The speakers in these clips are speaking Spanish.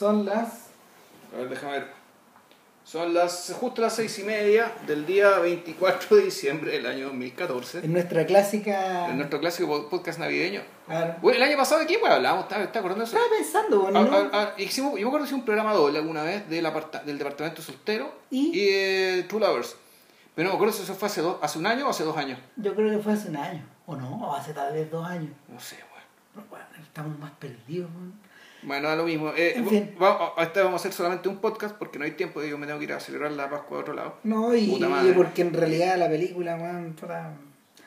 Son las. A ver, déjame ver. Son las justo las seis y media del día 24 de diciembre del año 2014. En nuestra clásica. En nuestro clásico podcast navideño. Claro. Bueno, el año pasado de qué pues, hablamos, ¿estás está acordando eso? Estaba pensando, bueno, ¿no? hicimos, yo me acuerdo que hicimos un programa doble alguna vez del, aparta- del departamento soltero ¿Y? de True Lovers. Pero no me acuerdo si eso fue hace, dos, hace un año o hace dos años. Yo creo que fue hace un año. ¿O no? O hace tal vez dos años. No sé, bueno. Pero, bueno, estamos más perdidos, weón. Bueno, da lo mismo. Eh, En fin. va- a- esta vamos a hacer solamente un podcast porque no hay tiempo. Yo me tengo que ir a celebrar la Pascua a otro lado. No, y, y porque en realidad la película, weón, puta,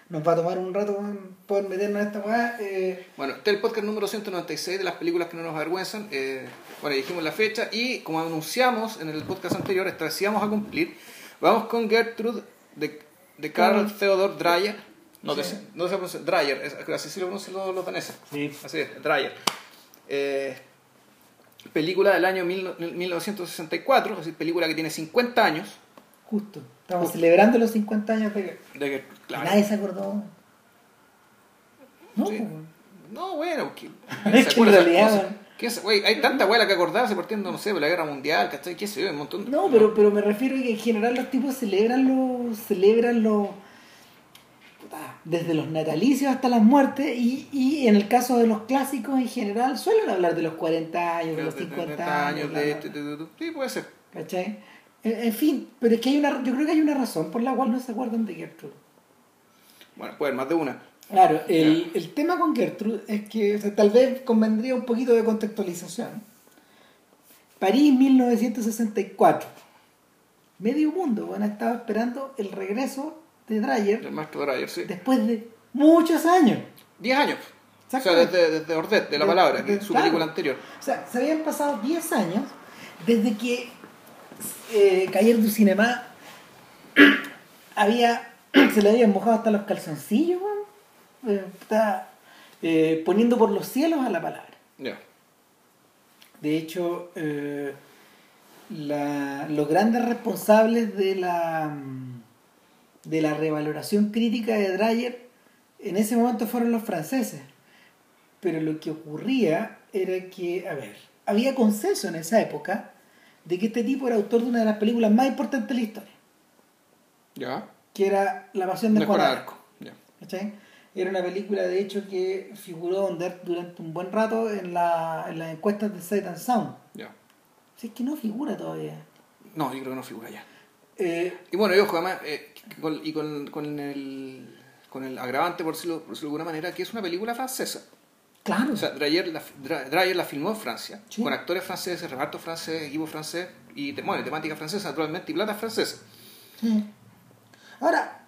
nos va a tomar un rato, weón, poder meternos en esta weá. Eh, Bueno, este es el podcast número 196 de las películas que no nos avergüenzan. Eh, bueno, dijimos la fecha y como anunciamos en el podcast anterior, esta vez sí vamos a cumplir. Vamos con Gertrude de, de Carl. Theodor Dreyer. No, Sí. de- no se pronuncia Dreyer, es- así se lo pronuncian los, los daneses. Sí. Así es, Dreyer. Eh, película del año mil- 1964, es decir, película que tiene 50 años. justo. Estamos Justo. celebrando los 50 años de que De que, claro, nadie se acordó. No, Sí. weón. No, bueno, que, Es que. ¿Qué es- güey, hay tanta abuela que acordarse partiendo, no sé, por la guerra mundial, ¿cachai? ¿Qué sé yo? Un montón de... No, pero, pero me refiero a que en general los tipos celebran los. celebran los. Desde los natalicios hasta las muertes y, y en el caso de los clásicos en general suelen hablar de los 40 años, de los 50 años, de este, bla. de- de- Sí, puede ser. ¿cachai? En, en fin, pero es que hay una, yo creo que hay una razón por la cual no se acuerdan de Gertrude. Bueno, puede más de una. Claro, el, el tema con Gertrude es que o sea, tal vez convendría un poquito de contextualización. París 1964. Medio mundo bueno, estaba esperando el regreso de Dreyer El maestro Dreyer, sí. después de muchos años. Diez años. O sea, desde, desde Ordet, de la De- palabra, que de- es su claro. película anterior. O sea, se habían pasado 10 años desde que eh, Cayer du Cinema había, se le habían mojado hasta los calzoncillos, weón. Eh, está eh, poniendo por los cielos a la palabra. Ya. De hecho, eh, la- los grandes responsables de la, mm, de la revaloración crítica de Dreyer en ese momento fueron los franceses. Pero lo que ocurría era que, a ver, había consenso en esa época de que este tipo era autor de una de las películas más importantes de la historia, Ya. que era La Pasión de De Juan Arco. Arco. ¿cachai? Era una película, de hecho, que figuró durante- durante un buen rato en, la, en las encuestas de Sight and Sound. Ya. Si es que no figura todavía. No, yo creo que no figura ya. Eh, Y bueno, y ojo, además, eh, con- y con, con el, con el agravante, por decirlo, por decirlo de alguna manera, que es una película francesa. claro. O sea, Dreyer la, Dreyer la filmó en Francia, Sí. con actores franceses, reparto francés, equipo francés, y bueno, temática francesa, naturalmente, y plata francesa. Sí. Ahora,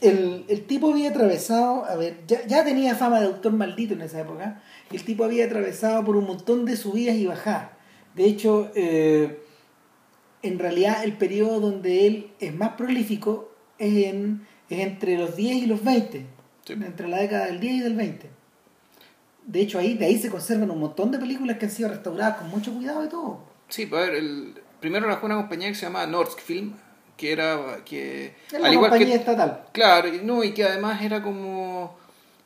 el, el tipo había atravesado, a ver, ya, ya tenía fama de autor maldito en esa época, el tipo había atravesado por un montón de subidas y bajadas. De hecho, eh, en realidad el periodo donde él es más prolífico es, en, es entre los 10 y los 20, Sí. entre la década del 10 y del 20. De hecho, ahí, de ahí se conservan un montón de películas que han sido restauradas con mucho cuidado y todo. Sí, pues a ver, el, primero era una compañía que se llamaba Norsk Film, que era que Es la compañía estatal. claro, no, y que además era como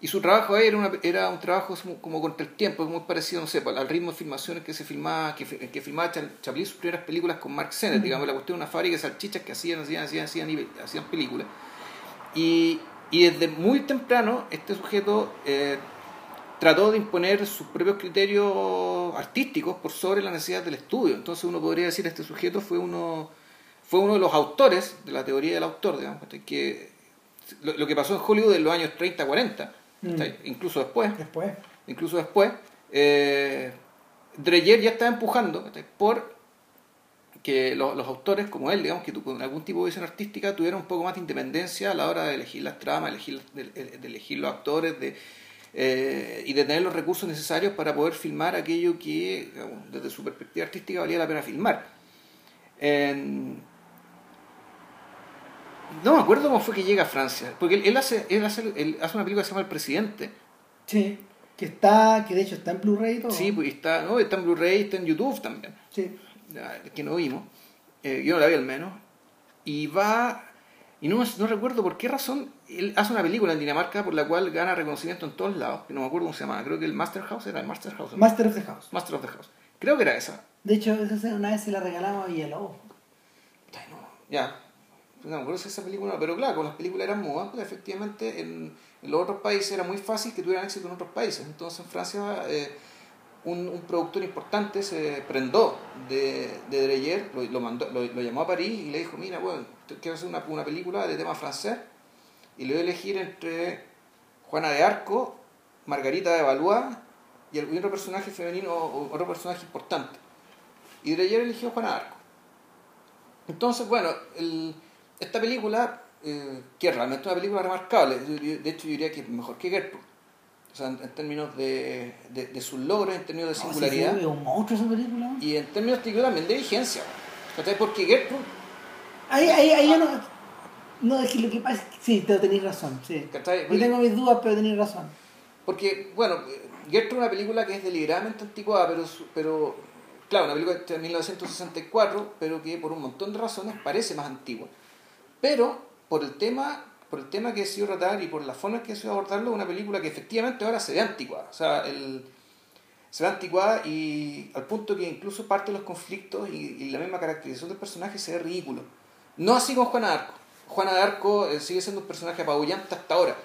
y su trabajo ahí era, una, era un trabajo como- contra el tiempo, muy parecido, no sé, pues, al ritmo de filmaciones que se filmaba, que, que filmaba Cha- Chaplin sus primeras películas con Mark Sennett, digamos, la cuestión de una fábrica de salchichas que hacían, hacían, hacían, hacían, y- hacían películas. Y, y desde muy temprano este sujeto eh, trató de imponer sus propios criterios artísticos por sobre la necesidad del estudio. Entonces uno podría decir este sujeto fue uno fue uno de los autores de la teoría del autor, digamos, que lo, lo que pasó en Hollywood en los años 30, 40, ¿cachai? incluso después, Después. incluso después, eh, Dreyer ya estaba empujando por que lo- los autores como él, digamos, que con algún tipo de visión artística tuvieran un poco más de independencia a la hora de elegir las tramas, elegir, de, de elegir los actores de, eh, y de tener los recursos necesarios para poder filmar aquello que, digamos, desde su perspectiva artística, valía la pena filmar. En- no me acuerdo cómo fue que llega a Francia, porque él, él hace, él, hace, él hace una película que se llama El Presidente. Sí. Que está, que de hecho está en Blu-ray todo. Sí, pues está, no, está en Blu-ray, está en YouTube también. Sí. que no vimos, eh, yo no la vi al menos, y va, y no, no recuerdo por qué razón, él hace una película en Dinamarca por la cual gana reconocimiento en todos lados, que no me acuerdo cómo se llama, creo que el Master House era el Master House, ¿no? Master of the House. Master of the House, Creo que era esa. De hecho, esa una vez se la regalamos a Villalobos. Ay, no, ya. No me esa película, pero claro, con las películas eran mudas, porque efectivamente en, los otros países era muy fácil que tuvieran éxito en otros países. Entonces en Francia eh, un, un productor importante se prendó de, de Dreyer, lo, mandó, lo, llamó a París y le dijo, mira, bueno, quiero hacer una, una película de tema francés y le voy a elegir entre Juana de Arco, Margarita de Valois y el- otro personaje femenino o otro personaje importante. Y Dreyer eligió Juana de Arco. Entonces, bueno, el- esta película, eh, que es realmente una película remarcable, de hecho yo diría que es mejor que Gertrude. O sea, en, en términos de, de, de sus logros, en términos de No, singularidad sí, fue un monstruo esa película. y en términos digo, también de vigencia. ¿Cachai? Porque Gertrude, Ahí, ahí, ahí yo no. No, es que lo que pasa es que sí, te tenéis razón. Sí. ¿cachai? Yo tengo mis dudas, pero tenéis razón. Porque, bueno, Gertrude es una película que es deliberadamente anticuada, pero, pero claro, una película de 1964, pero que por un montón de razones parece más antigua. Pero por el tema, por el tema que he sido tratar y por la forma en que he sido abordarlo, una película que efectivamente ahora se ve anticuada. O sea, se ve anticuada y al punto que incluso parte de los conflictos y, y la misma caracterización del personaje se ve ridículo. No así con Juana de Arco. Juana de Arco eh, sigue siendo un personaje apabullante hasta ahora.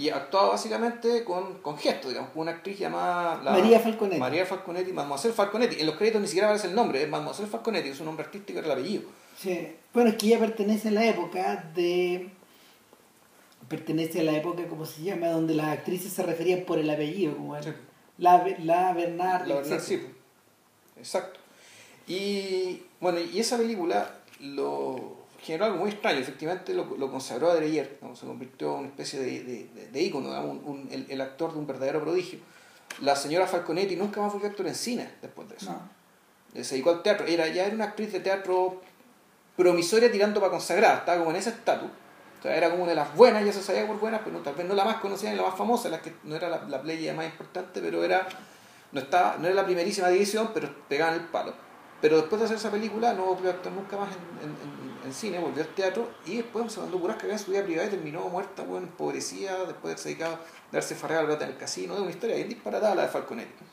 Y actuaba básicamente con, con gestos, digamos, con una actriz llamada... la- María Falconetti. María Falconetti, Mademoiselle Falconetti. En los créditos ni siquiera aparece el nombre, es Mademoiselle Falconetti, es un nombre artístico, era el apellido. Sí. Bueno, es que ella pertenece a la época de. Pertenece a la época, como se llama, donde las actrices se referían por el apellido, como el- Sí. la, la Bernard, La etc. sí. Exacto. Y bueno, y esa película lo generó algo muy extraño. Efectivamente lo, lo consagró a Dreyer, ¿no? se convirtió en una especie de, de, de- de ícono, digamos, un- un- el, el actor de un verdadero prodigio. La señora Falconetti nunca más volvió a actuar en cine después de eso. No. Se dedicó al teatro. Era, ya era una actriz de teatro promisoria tirando para consagrada. Estaba como en ese estatus. O sea, era como una de las buenas, ya se sabía por buenas, pero no, tal vez no la más conocida ni la más famosa, la que no era la, la playa más importante, pero era no estaba no era la primerísima división, pero pegaban el palo. Pero después de hacer esa película no volvió a actuar nunca más en, en- en- en cine, volvió al teatro y después se mandó puras cagadas en su vida privada y terminó muerta, bueno, empobrecida, después de haberse dedicado a darse farrear plata en el casino. Es una historia bien disparatada la de Falconetti.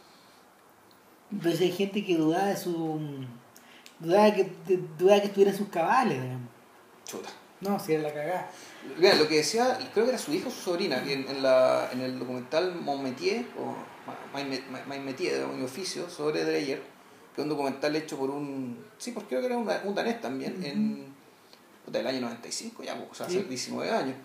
Entonces hay gente que dudaba de su. dudaba que, de- dudaba que estuviera en sus cabales, digamos. Chuta. No, si era la cagada. Mira, lo que decía, creo que era su hijo o su sobrina, que en, en la, en el documental Mon Métier, o de mi oficio, sobre Dreyer, que es un documental hecho por un. Sí, pues creo que era un, un danés también, en. Del año 95, ya, pues, o sea, hace Sí. 19 años.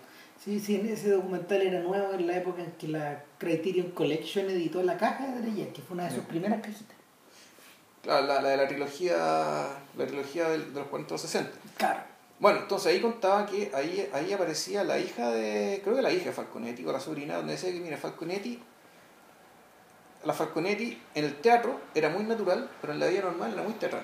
Sí, sí, ese documental era nuevo en la época en que la Criterion Collection editó la caja de Dreyer, que fue una de sus primeras cajitas. Claro, la, la de la trilogía, la trilogía de los 40 o 60. Claro. Bueno, entonces ahí contaba que ahí, ahí aparecía la hija de, creo que la hija de Falconetti o la sobrina, donde decía que, mira, Falconetti, la Falconetti en el teatro era muy natural, pero en la vida normal era muy teatral.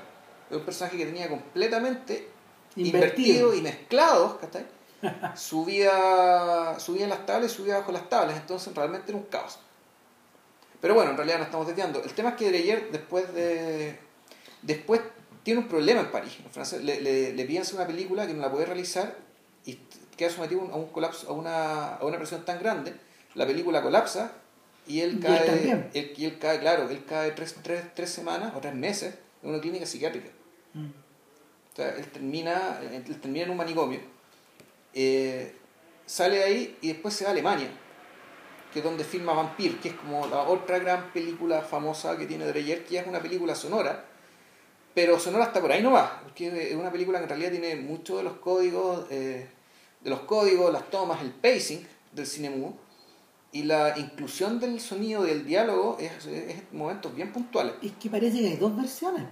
Era un personaje que tenía completamente invertido, Invertido. y mezclados, ¿cachai? subía, subía en las tablas y subía bajo las tablas, entonces realmente era un caos. Pero bueno, en realidad no estamos desviando. El tema es que Dreyer después de... Después tiene un problema en París. Los franceses le, le, le piden hacer una película que no la puede realizar y queda sometido a un colapso, a una, a una presión tan grande. La película colapsa y él Y él cae, él- y él cae, claro, él cae tres, tres, tres semanas o tres meses en una clínica psiquiátrica. Mm. Sea, él termina, él termina en un manicomio, eh, sale de ahí y después se va a Alemania, que es donde filma Vampir, que es como la otra gran película famosa que tiene Dreyer, que es una película sonora, pero sonora hasta por ahí no va, porque es una película que en realidad tiene muchos de los códigos, eh, de los códigos, las tomas, el pacing del cine mudo, y la inclusión del sonido del diálogo es, es en momentos bien puntuales. Es que parece que hay dos versiones.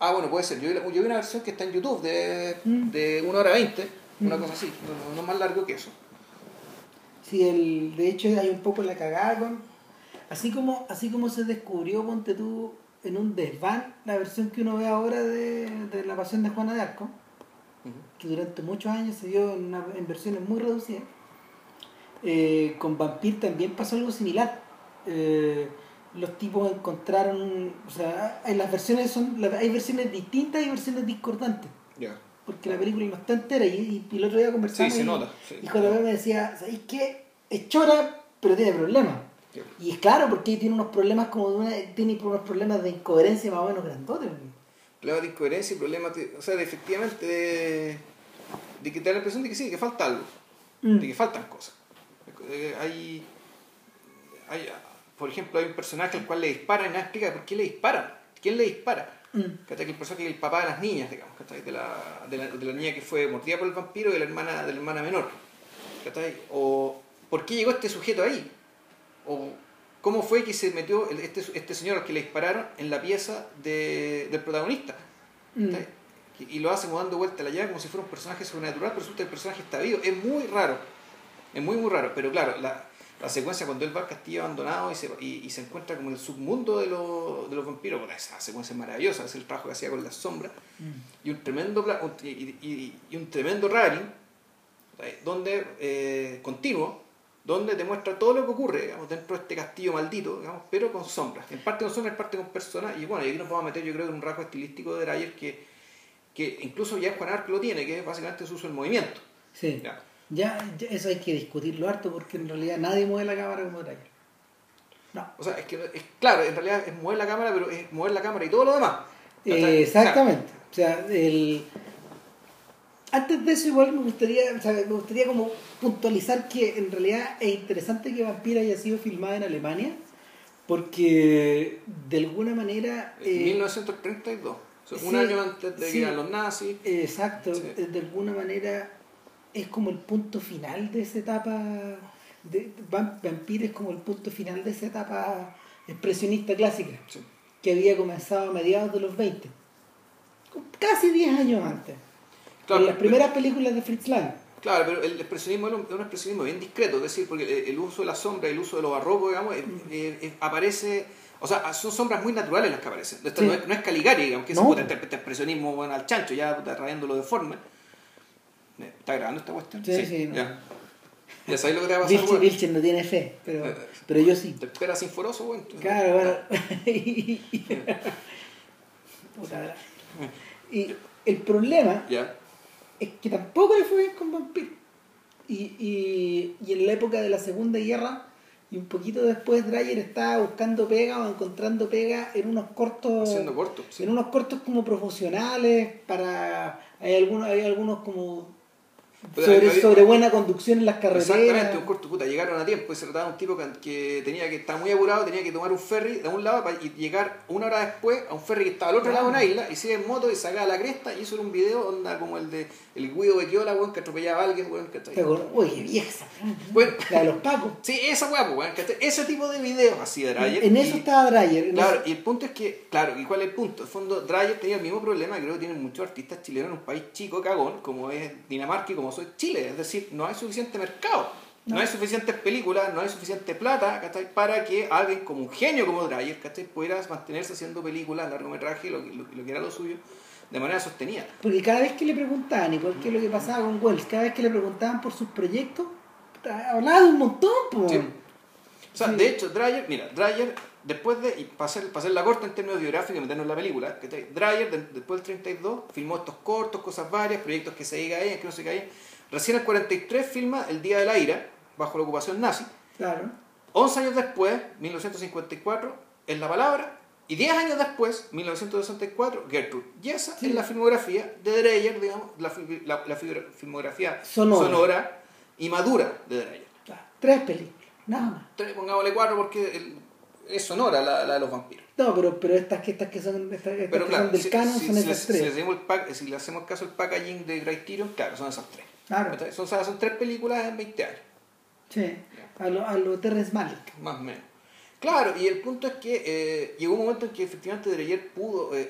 Ah, bueno, puede ser. Yo, vi la- yo vi una versión que está en YouTube de, Mm. de 1 hora 20, una Mm. cosa así, no, no más largo que eso. Sí, el, de hecho hay un poco la cagada con... Así como, así como se descubrió, ponte tú, en un desván, la versión que uno ve ahora de, de La Pasión de Juana de Arco, que durante muchos años se dio en, una- en versiones muy reducidas. Eh, con Vampir también pasó algo similar. Eh, los tipos encontraron, o sea, hay las versiones son, hay versiones distintas y versiones discordantes, Ya. porque la película no está entera y, y el otro día Sí, conversamos se y, nota. sí. y JB me decía, ¿sabéis qué? Es chora, pero tiene problemas. Y es claro, porque tiene unos problemas como de una, tiene unos problemas de incoherencia más o menos grandotes. Problemas de incoherencia y problemas de, o sea, de efectivamente de, de que te da la impresión de que sí, que falta algo, Mm. de que faltan cosas. Eh, Hay, hay, por ejemplo, hay un personaje al cual le disparan y nadie explica por qué le disparan, quién le dispara. Mm. Que el personaje es el papá de las niñas, digamos. De la, de, la, de la niña que fue mordida por el vampiro y de la hermana, de la hermana menor. O ¿por qué llegó este sujeto ahí? O ¿cómo fue que se metió el- este, este señor al que le dispararon en la pieza de- del protagonista? Mm. Y, lo hace como dando vuelta a la llave como si fuera un personaje sobrenatural, pero resulta que el personaje está vivo. Es muy raro. Es muy, muy raro. Pero claro, la, la secuencia cuando él va al castillo abandonado y se, y, y se encuentra como en el submundo de, los- de los vampiros, bueno, esa secuencia es maravillosa, es el trabajo que hacía con las sombras Mm. y un tremendo y, y- y un tremendo raring ¿sabes? donde eh, continuo donde te muestra todo lo que ocurre digamos, dentro de este castillo maldito digamos, pero con sombras en parte con sombras en parte con personas y bueno y aquí nos vamos a meter yo creo en un rasgo estilístico de Dreyer que, que incluso ya Juan Arc lo tiene que es básicamente su uso del movimiento Sí. Ya, ya eso hay que discutirlo harto porque en realidad nadie mueve la cámara como Dreyer. No. o sea es que es claro en realidad es mover la cámara pero es mover la cámara y todo lo demás Eh, exactamente. O sea, el... antes de eso igual me gustaría, o sea, me gustaría como puntualizar que en realidad es interesante que Vampira haya sido filmada en Alemania porque de alguna manera... En eh, 1932 o sea, un sí, año antes de que sí. llegan los nazis Exacto, Sí. de alguna manera es como el punto final de esa etapa, de, Vam- Vampire es como el punto final de esa etapa expresionista clásica, Sí. que había comenzado a mediados de los 20, casi 10 años antes, Claro, con las primeras películas de Fritz Lang. Claro, pero el expresionismo es un es un expresionismo bien discreto, es decir, porque el- el uso de la sombra, el uso de lo barroco, digamos, eh, eh, eh, aparece, o sea, son sombras muy naturales las que aparecen. Esto Sí. no, es, no es Caligari, digamos, que es No. puta, este, este expresionismo bueno, al chancho, ya puta, rayándolo deforme. Eh, ¿Está grabando esta cuestión? Sí, sí, no. ya. Ya sabéis lo que te va a pasar, Vilche, weón. Vilche no tiene fe, pero, Eh, pero yo sí. Te esperas sinforoso, weón. Claro, bueno. Puta y el problema Ya. es que tampoco le fue bien con Vampiro. Y, y, y en la época de la Segunda Guerra, y un poquito después, Dreyer estaba buscando pega o encontrando pega en unos cortos. Haciendo corto. sí. En unos cortos como profesionales, para. Hay algunos, hay algunos como. Sobre, había- sobre buena conducción en las carreteras. Exactamente, un corto puta, llegaron a tiempo y se trataba de un tipo que, que tenía que estar muy apurado, tenía que tomar un ferry de un lado para y llegar una hora después a un ferry que estaba al otro lado de una isla y se en moto y sacaba la cresta y hizo un video onda como el de el Guido Bequiola, weón, que atropellaba a alguien, weón, acuerdas, Uy, qué vieja esa. Bueno. La de los Pacos. Sí, esa weá, pues, weón, ¿cachai? Ese tipo de videos así de Dreyer. En eso y- estaba Dreyer. en Claro, y el punto es que, claro, ¿y cuál es el punto? En el fondo, Dreyer tenía el mismo problema, creo que tienen muchos artistas chilenos en un país chico, cagón, como es Dinamarca y como soy Chile. Es decir, no hay suficiente mercado, no, No. hay suficientes películas, no hay suficiente plata, ¿cachai? Para que alguien como un genio como Dreyer, ¿cachai? Pudiera mantenerse haciendo películas, largometraje, lo, que- lo, lo que era lo suyo, de manera sostenida. Porque cada vez que le preguntaban, igual que lo que pasaba con Wells, cada vez que le preguntaban por sus proyectos, hablaba de un montón, po. Sí. O sea, Sí. de hecho, Dreyer, mira, Dreyer, después de, y para hacer, para hacer la corta en términos biográficos y meternos en la película, ¿cachai? Dreyer, de- después del 32, filmó estos cortos, cosas varias, proyectos que se caían, que no se caían. Recién el 43 filma El Día de la Ira, bajo la ocupación nazi. Claro. 11 años después, 1954, es La Palabra. Y 10 años después, 1964, Gertrude. Y esa Sí. es la filmografía de Dreyer, digamos, la, la- la filmografía Sonora. sonora y madura de Dreyer. Claro. Tres películas, nada más. Tres, pongámosle cuatro porque el- es sonora la, la de los vampiros. No, pero, pero estas, que, estas que son, estas, estas Pero que claro, son del si, canon si- son si esas tres. le hacemos el pack- si le hacemos caso al packaging de Criterion, claro, son esas tres. Claro. ¿Cachai? Son, son tres películas en 20 años, Sí. A lo, a lo Terrence Malick. más o menos. Claro, y el punto es que eh, llegó un momento en que efectivamente Dreyer pudo, eh,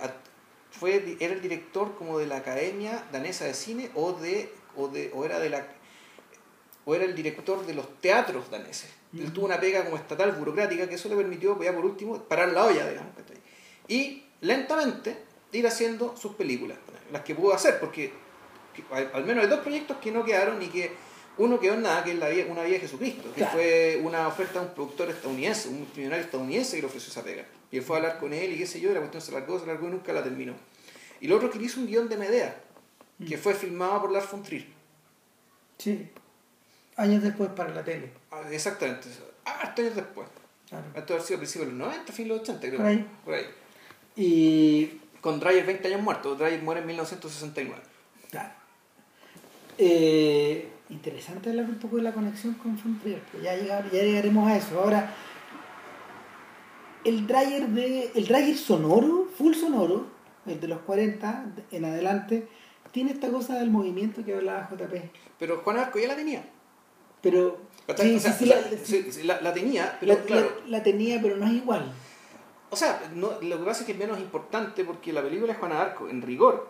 fue, era el director como de la Academia Danesa de Cine o de, o de, o era de la o era el director de los teatros daneses. Él tuvo una pega como estatal burocrática que eso le permitió, ya por último, parar la olla, digamos. Y lentamente ir haciendo sus películas, las que pudo hacer, porque que- al, menos hay dos proyectos que no quedaron y que uno quedó en nada, que es la vida, una vida de Jesucristo, que Claro. fue una oferta de un productor estadounidense, un multimillonario estadounidense que le ofreció esa pega. Y él fue a hablar con él y qué sé yo, y la cuestión se largó, se largó y nunca la terminó. Y lo otro que hizo un guion de Medea, que Mm. fue filmado por Lars von Trier. Sí. Años después para la tele. Ah, Exactamente, hartos años después. Claro. Esto ha sido a principios de los 90, fin de los 80, creo. Por ahí. Por ahí. Y Con Dreyer 20 años muerto. Dreyer muere en 1969. Claro. Eh, interesante hablar un poco de la conexión con Frontier, pero ya, llegar- ya llegaremos a eso. Ahora, el dryer de. El dryer sonoro, full sonoro, el de los 40 en adelante, tiene esta cosa del movimiento que hablaba JP. Pero Juan Arco ya la tenía. Pero. Sí, O sea, sí, sí, o sea, la, sí, la- la tenía, pero la- claro. la- tenía, pero no es igual. O sea, no, lo que pasa es que es menos importante porque la película es Juana Arco, en rigor.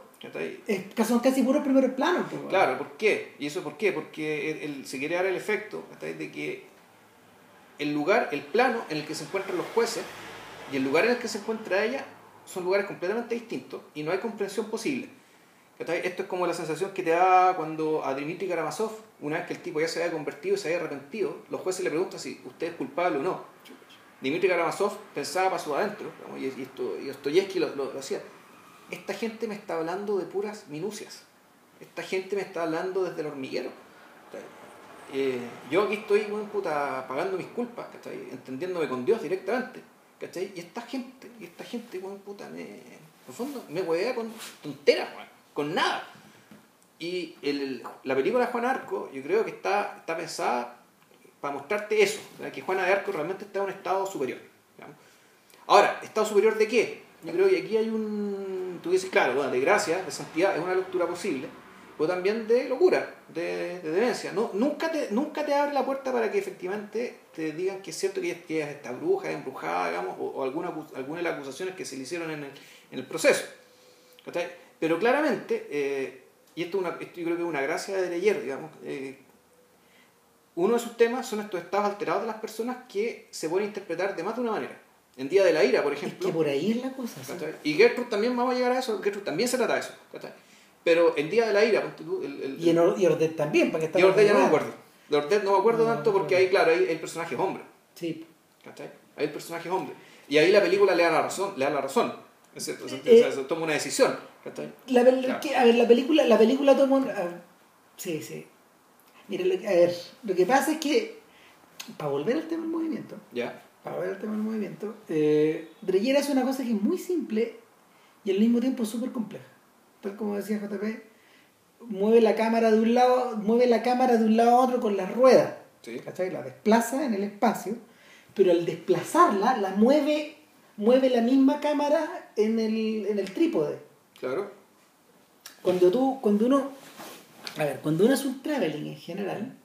Es, son casi puros primeros planos. pues. Claro, ¿por qué? ¿Y eso por qué? Porque el- el- se quiere dar el efecto de que el lugar, el plano en el que se encuentran los jueces y el lugar en el que se encuentra ella son lugares completamente distintos y no hay comprensión posible. Esto es como la sensación que te da cuando a Dmitry Karamazov, una vez que el tipo ya se había convertido y se había arrepentido, los jueces le preguntan si usted es culpable o no. Dmitry Karamazov pensaba para su adentro, y, esto, y Dostoyevsky lo, lo- lo hacía. Esta gente me está hablando de puras minucias. Esta gente me está hablando desde el hormiguero. Eh, yo aquí estoy, puta, pagando mis culpas, ¿cachai? entendiéndome con Dios directamente. Y esta gente, y esta gente, puta, me, en el fondo, me huevea con tonteras, weón, con nada. Y el- la película de Juan Arco, yo creo que está, está pensada para mostrarte eso, ¿verdad? que Juana de Arco realmente está en un estado superior. Ahora, ¿estado superior de qué? Yo creo que aquí hay un, tú dices, claro, bueno, de gracia, de santidad, es una lectura posible, pero también de locura, de, de demencia. No, nunca, te, nunca te abre la puerta para que efectivamente te digan que es cierto que ella, es esta bruja, embrujada, digamos, o, o alguna, alguna de las acusaciones que se le hicieron en el, en el proceso. ¿Cachai? Pero claramente, eh, y esto, es una, esto yo creo que es una gracia de Leyer, digamos, eh, uno de sus temas son estos estados alterados de las personas que se pueden interpretar de más de una manera. En Día de la Ira, por Es ejemplo. que por ahí es la cosa. ¿sí? Y Gertrude también vamos a llegar a eso, Gertrude también se trata de eso. Pero en Día de la Ira, tú, el, el, Y en Or- y Ordet también, para que está y Ordet ya no me acuerdo. De Ordet no me acuerdo No, tanto porque ahí, claro, ahí el personaje es hombre. Sí. ¿cachai? Ahí el personaje es hombre. Y ahí la película le da la razón, le da la razón. Es cierto, Eh, o sea, toma una decisión. La, pel- Claro. que- a ver, la película, la película a- sí, sí. Mira, lo, que- a ver, lo que pasa es que, para volver al tema del movimiento, Ya. para volver al tema del movimiento, eh, Dreyer hace una cosa que es muy simple y al mismo tiempo súper compleja. Tal como decía JP, mueve la cámara de un lado, mueve la cámara de un lado a otro con las ruedas. Sí. ¿cachai? La desplaza en el espacio, pero al desplazarla, la mueve, mueve la misma cámara en el, en el trípode. Claro. Cuando tú, cuando uno, a ver, cuando uno hace un traveling en general,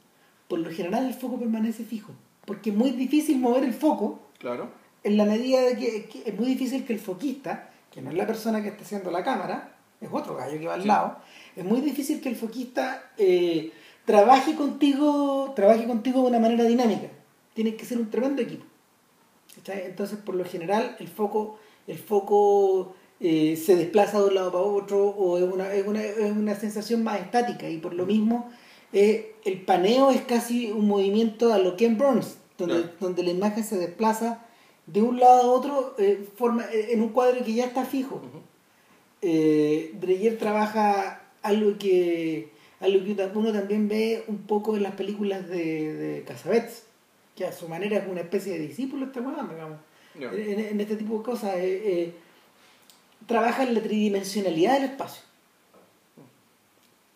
por lo general el foco permanece fijo, porque es muy difícil mover el foco Claro. en la medida de que, que es muy difícil que el foquista, que no es la persona que está haciendo la cámara, es otro gallo que va al Sí. lado, es muy difícil que el foquista eh, trabaje contigo, trabaje contigo de una manera dinámica. Tienes que ser un tremendo equipo. ¿Cachai? Entonces, por lo general, el foco, el foco eh, se desplaza de un lado para otro o es una, es una, es una sensación más estática y por lo mismo eh, el paneo es casi un movimiento a lo Ken Burns, donde, Claro. donde la imagen se desplaza de un lado a otro eh, forma, eh, en un cuadro que ya está fijo. Eh, Dreyer trabaja algo que, algo que uno también ve un poco en las películas de, de Casabets, que a su manera es una especie de discípulo weón, digamos. Ya. En, en este tipo de cosas. Trabaja en la tridimensionalidad del espacio.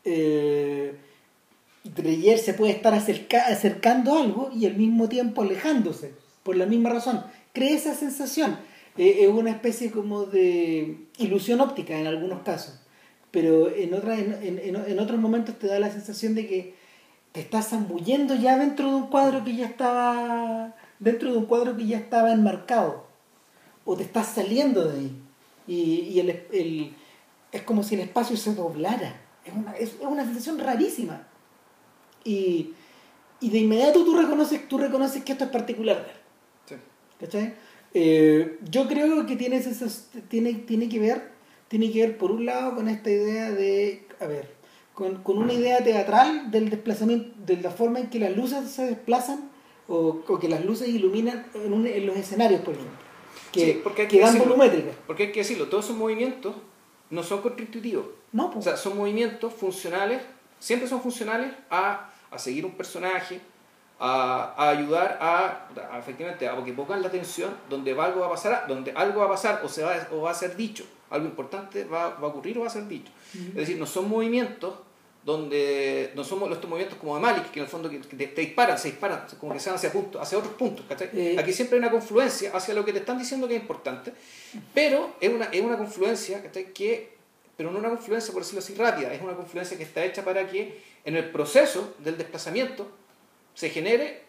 Eh, Dreyer se puede estar acerca- acercando algo y al mismo tiempo alejándose, por la misma razón. Crea esa sensación. Eh, es una especie como de ilusión óptica en algunos casos, pero en, en- en otros momentos te da la sensación de que te estás zambullendo ya dentro de un cuadro que ya estaba dentro de un cuadro que ya estaba enmarcado o te estás saliendo de ahí y, y el, el- es como si el espacio se doblara. Es una, es, una sensación rarísima. Y, y de inmediato tú reconoces tú reconoces que esto es particular. Eh, yo creo que tiene, tiene, tiene que ver tiene que ver por un lado con esta idea de a ver con, con una idea teatral del desplazamiento de la forma en que las luces se desplazan o, o que las luces iluminan en, un- en los escenarios por ejemplo que, Sí, porque que dan decirlo. volumétrica Porque hay que decirlo, todos esos movimientos no son contraintuitivos. no O pues, sea, son movimientos funcionales, siempre son funcionales a, a seguir un personaje, a, a ayudar a, a, efectivamente a que pongan la atención donde algo va a pasar, donde algo va a pasar o, se va, o va a ser dicho, algo importante va, va a ocurrir o va a ser dicho. Es decir, no son movimientos donde no somos estos movimientos como de Malik, que en el fondo que te, te disparan, se disparan, como que se van hacia, punto, hacia otros puntos. Eh, Aquí siempre hay una confluencia hacia lo que te están diciendo que es importante, pero es una, es una confluencia que, pero no una confluencia, por decirlo así, rápida, es una confluencia que está hecha para que en el proceso del desplazamiento se genere,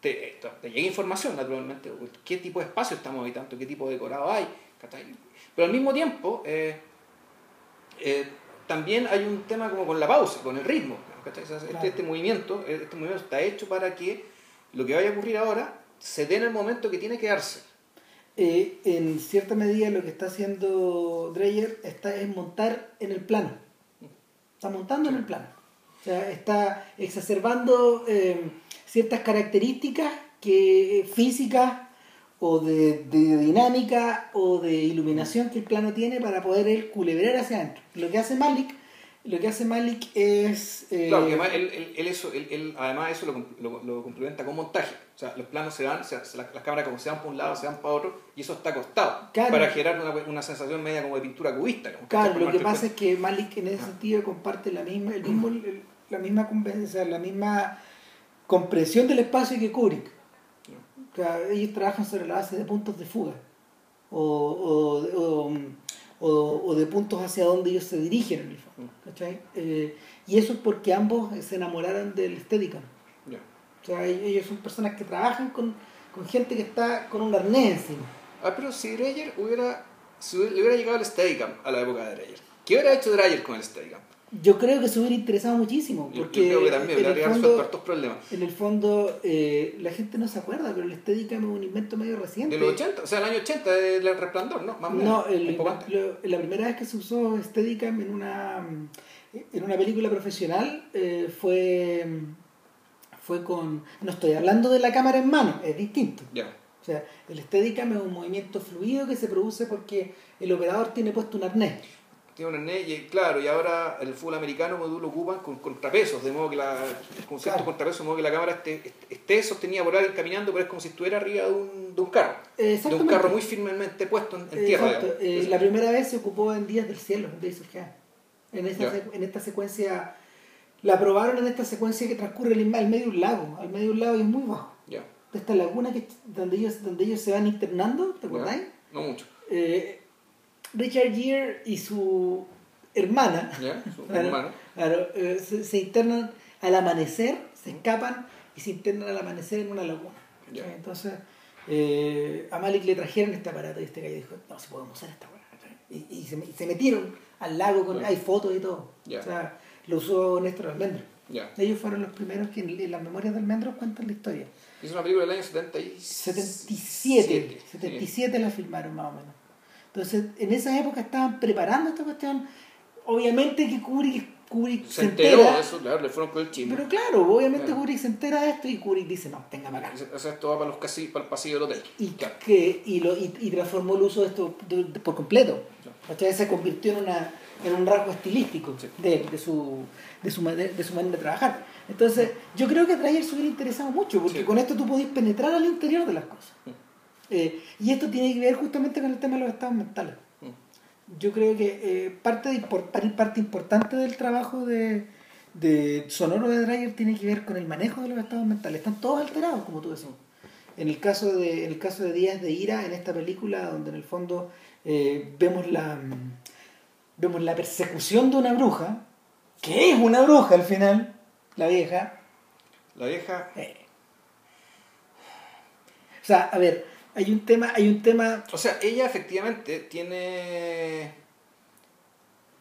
te, llegue información naturalmente, qué tipo de espacio estamos habitando, qué tipo de decorado hay, pero al mismo tiempo... Eh, eh, también hay un tema como con la pausa, con el ritmo. Este, este, movimiento, este movimiento está hecho para que lo que vaya a ocurrir ahora se dé en el momento que tiene que darse. Eh, en cierta medida lo que está haciendo Dreyer está es montar en el plano. Está montando en el plano. O sea, está exacerbando eh, ciertas características que físicas o de, de, dinámica o de iluminación que el plano tiene para poder él culebrar hacia adentro. Lo que hace Malik, lo que hace Malik es... Eh, claro, que además, él, él, eso, él, además eso lo, lo, lo, complementa con montaje. O sea, los planos se van, se, las, las, cámaras como se van por un lado, se van para otro, y eso está acostado para generar una, una, sensación media como de pintura cubista. Claro, lo que pasa es que Malik en ese sentido comparte la misma, el mismo, la misma, sea, la misma comprensión del espacio que Kubrick ellos trabajan sobre la base de puntos de fuga o, o, o, de puntos hacia donde ellos se dirigen en el fondo. Eh, y eso es porque ambos se enamoraron del Steadicam. O sea, ellos son personas que trabajan con, con, gente que está con un arnés encima. Ah, pero si Dreyer hubiera, si hubiera llegado al Steadicam a la época de Dreyer, ¿qué hubiera hecho Dreyer con el Steadicam? Yo creo que se hubiera interesado muchísimo. Porque yo, creo que también hubiera resuelto problemas. En el fondo, eh, la gente no se acuerda, pero el Steadicam es un invento medio reciente. De los 80, o sea, el año 80 del resplandor, ¿no? Más no, el, la primera vez que se usó Steadicam en una, en una película profesional eh, fue, fue con. No estoy hablando de la cámara en mano, es distinto. Ya. O sea, el Steadicam es un movimiento fluido que se produce porque el operador tiene puesto un arnés tiene un y claro, y ahora el fútbol americano lo ocupan con contrapesos, de modo que la, con ciertos contrapesos, de modo que la cámara esté, esté sostenida por alguien caminando, pero es como si estuviera arriba de un, de un carro, de un carro muy firmemente puesto en, tierra. Eh, la primera vez se ocupó en Días del Cielo, en, esta, en esta secuencia, la probaron en esta secuencia que transcurre al medio de un lago, al medio de un lago y es muy bajo. De esta laguna que, donde, ellos, donde ellos se van internando, ¿te acordáis? No mucho. Eh, Richard Gere y su hermana, eh, se, internan al amanecer, se escapan y se internan al amanecer en una laguna. Entonces, eh, a Malik le trajeron este aparato y este gallo dijo, no, se podemos usar esta buena. Y, se, metieron al lago, con hay fotos y todo. O sea, lo usó Néstor Almendro. Ellos fueron los primeros que en, las memorias de Almendro cuentan la historia. Es una película del año 77. 77 la filmaron más o menos. Entonces, en esa época estaban preparando esta cuestión. Obviamente que Kubrick, Kubrick se, se entera. De eso, claro, le fueron con el chisme. Pero claro, obviamente Kubrick se entera de esto y Kubrick dice, no, tenga para acá. O sea, esto va para, los casillos, para el pasillo del hotel. Y, que, y, lo, y, y, transformó el uso de esto por completo. O sea, se convirtió en, una, en un rasgo estilístico de, de, su, de, su, de, su manera de trabajar. Entonces, yo creo que a Dreyer se hubiera interesado mucho, porque con esto tú podías penetrar al interior de las cosas. Eh, y esto tiene que ver justamente con el tema de los estados mentales. Mm. Yo creo que eh, parte, de, parte importante del trabajo de, de sonoro de Dreyer tiene que ver con el manejo de los estados mentales. Están todos alterados, como tú decías. En el caso de, en el caso de Días de Ira, en esta película, donde en el fondo eh, vemos la vemos la persecución de una bruja, que es una bruja al final, la vieja. La vieja. O sea, a ver, hay un tema, hay un tema. O sea, ella efectivamente tiene.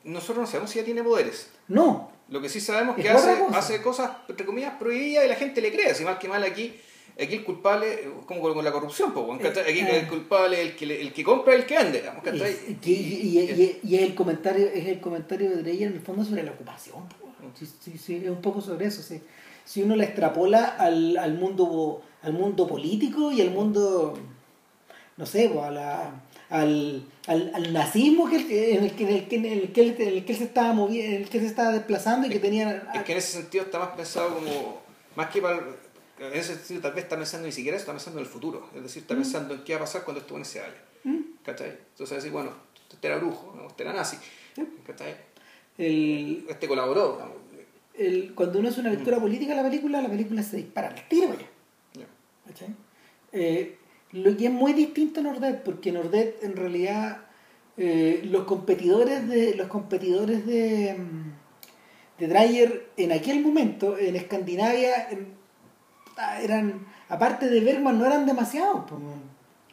Nosotros no sabemos si ella tiene poderes. No. Lo que sí sabemos es que hace, hace cosas, entre comillas, prohibidas y la gente le cree. Así más que mal aquí, aquí el culpable, como con la corrupción, pues, aquí el culpable el que, el que compra y el que vende. Y, y, y, es el comentario, es el comentario de ella en el fondo sobre la ocupación. Sí, sí, sí, es un poco sobre eso. Sí. Si uno la extrapola al, al, mundo, al mundo político y al mundo no sé, pues, a la, al, al, al, nazismo que, en, el que, en, el que, en, el que, en el que se estaba moviendo, en el que se estaba desplazando y que tenía... Es que en ese sentido está más pensado como, más que para... en ese sentido tal vez está pensando ni siquiera eso, está pensando en el futuro. Es decir, está Mm. pensando en qué va a pasar cuando esto se vaya. ¿Mm? ¿Cachai? Entonces decir, bueno, este era brujo, este era nazi. Sí. ¿Cachai? El, Este colaboró. el- cuando uno hace una lectura política de la película, la película se dispara al tiro ya. Eh, lo que es muy distinto a Nordet, porque Nordet en realidad eh, los competidores de los competidores de, mm, de Dreyer en aquel momento en Escandinavia en- ah, eran aparte de Bergman no eran demasiados po,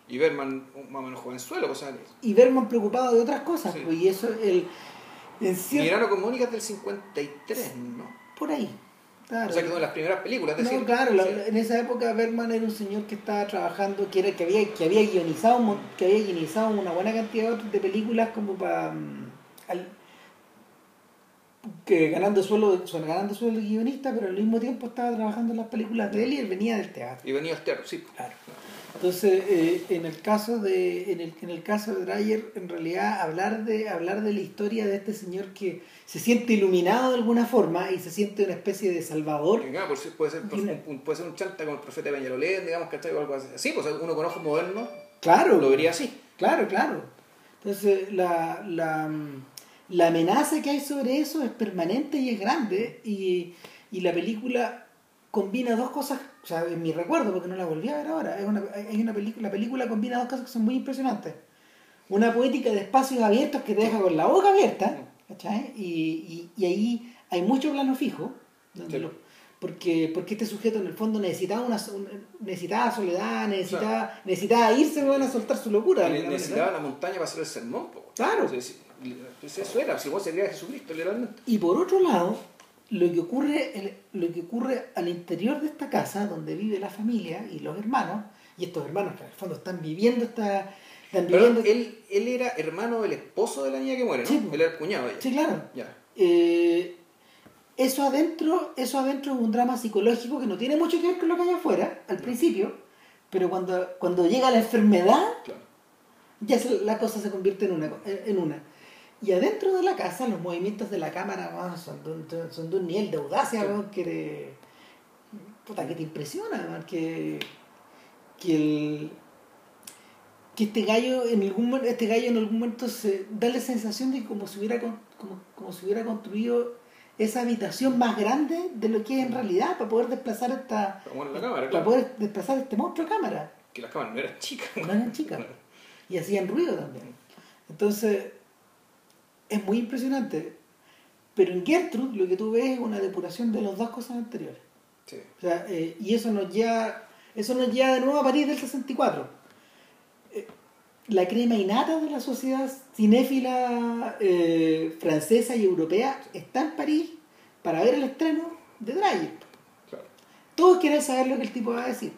Y Berman, más o menos jovenzuelo, o sea, y Bergman preocupado de otras cosas Sí. po, y eso el en cierto Mirano con Mónica es del 53, ¿no? por ahí claro. O sea, que son las primeras películas. Es decir, no, claro, la- en esa época Bergman era un señor que estaba trabajando, que era que había, que había guionizado que había guionizado una buena cantidad de de películas como para mm, al- que ganando suelo, ganando suelo de guionista, pero al mismo tiempo estaba trabajando en las películas de él y él venía del teatro. Y venía al teatro, sí. Claro. Entonces, eh, en el caso de en el, en el caso de Dreyer, en realidad hablar de hablar de la historia de este señor que se siente iluminado de alguna forma y se siente una especie de salvador claro, puede, ser, un, puede ser un chanta como el profeta Peñalolén, digamos, ¿cachai? O algo así. Sí, pues uno con ojos modernos Claro, lo vería así. Claro, claro. Entonces, la, la, la amenaza que hay sobre eso es permanente y es grande. Y, y la película combina dos cosas, o sea, en mi recuerdo, porque no la volví a ver ahora. Es una, hay una película, la película combina dos cosas que son muy impresionantes. Una poética de espacios abiertos que te deja con la boca abierta, ¿cachai? Y, y, y ahí hay mucho plano fijo, donde Sí. lo- porque, porque este sujeto en el fondo necesitaba una, un- necesitaba soledad, necesitaba, necesitaba irse bueno, a soltar su locura. alguna Necesitaba la montaña para hacer el sermón. po. Claro. Entonces, eso era, si vos se creía Jesucristo, literalmente. Y por otro lado, lo que ocurre, el- lo que ocurre al interior de esta casa, donde vive la familia y los hermanos, y estos hermanos que en el fondo están viviendo esta. Están Pero viviendo él, él era hermano del esposo de la niña que muere, ¿no? Sí. Él era el cuñado ella. Sí, claro. Ya. Eh, eso adentro, eso adentro es un drama psicológico que no tiene mucho que ver con lo que hay afuera, al principio, pero cuando, cuando llega la enfermedad, Claro. ya se- la cosa se convierte en una, en una. Y adentro de la casa, los movimientos de la cámara son, de un, son de un nivel de audacia que, te, puta, que te impresiona, que, que, el, que este gallo en algún este gallo en algún momento se da la sensación de como si hubiera como, como si hubiera construido esa habitación más grande de lo que es en realidad para poder desplazar esta bueno, la cámara, para claro. poder desplazar este monstruo de cámara Que las cámaras no eran chicas. no eran chicas y hacían ruido también. Entonces, es muy impresionante. Pero en Gertrude lo que tú ves es una depuración de las dos cosas anteriores. Sí. O sea, eh, y eso nos lleva, eso nos lleva de nuevo a París del 64. Eh, la crema innata de la sociedad cinéfila eh, francesa y europea está en París para ver el estreno de Dreyer. Claro. Todos quieren saber lo que el tipo va a decir.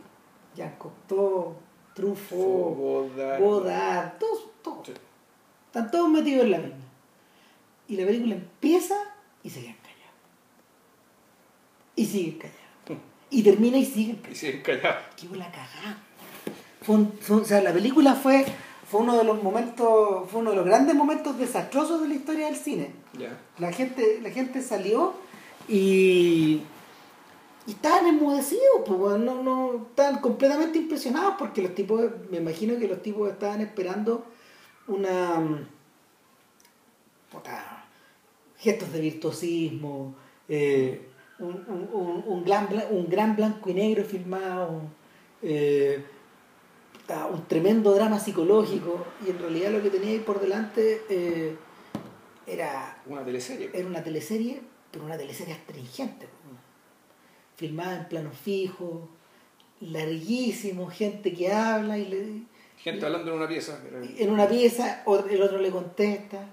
Jean Cocteau, Truffaut, Godard. Todos, todos. Sí. Están todos metidos en la misma. Y la película empieza y siguen callados. Y siguen callados. Y termina y siguen Y callados. siguen callados. ¡Qué la cagada! Fue un- fue- o sea, la película fue, fue uno de los momentos, fue uno de los grandes momentos desastrosos de la historia del cine. La gente, la gente salió y, y estaban enmudecidos, pues, no, no, estaban completamente impresionados porque los tipos, me imagino que los tipos estaban esperando una puta, gestos de virtuosismo, eh, un, un, un, un gran, un gran blanco y negro filmado, eh, puta, un tremendo drama psicológico y en realidad lo que tenía ahí por delante eh, era Una teleserie. era una teleserie, pero una teleserie astringente. Filmada en plano fijo, larguísimo, gente que habla y le, Gente hablando en una pieza. en una pieza, el otro le contesta.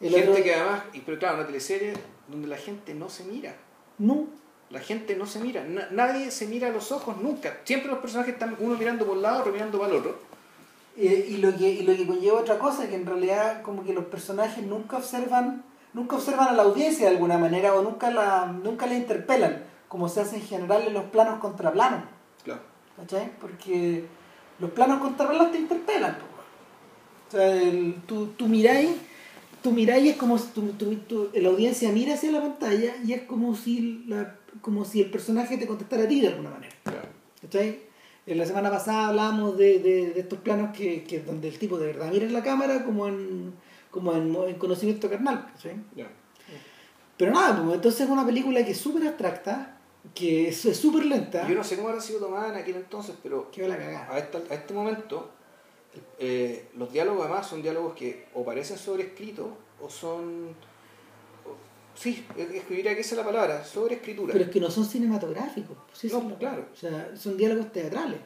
El gente otro, que además, y- pero claro, una teleserie donde la gente no se mira. No, La gente no se mira. Na- nadie se mira a los ojos nunca. Siempre los personajes están uno mirando por un lado, otro mirando para el otro. Eh, y, lo que, y lo que conlleva otra cosa, que en realidad como que los personajes nunca observan, nunca observan a la audiencia de alguna manera o nunca la, nunca la interpelan, como se hace en general en los planos contra planos. Claro. ¿Cachai? Porque los planos contrarreloj te interpelan. po, weón. O sea, el, tú, tú miráis, tú miráis es como si tú- tú- tú- la audiencia mira hacia la pantalla y es como si, la, como si el personaje te contestara a ti de alguna manera. En la semana pasada hablábamos de, de, de estos planos que, que donde el tipo de verdad mira en la cámara como en, como en, en conocimiento carnal. Ya. Pero nada, pues, entonces es una película que es súper abstracta, que es súper lenta. Yo no sé cómo habrá sido tomada en aquel entonces, pero Que va la cagada. a, esta- a este momento eh, los diálogos además son diálogos que o parecen sobrescritos o son... sí, es- es que esa es la palabra, sobreescritura. Pero es que no son cinematográficos. pues, No, claro. O sea, son diálogos teatrales.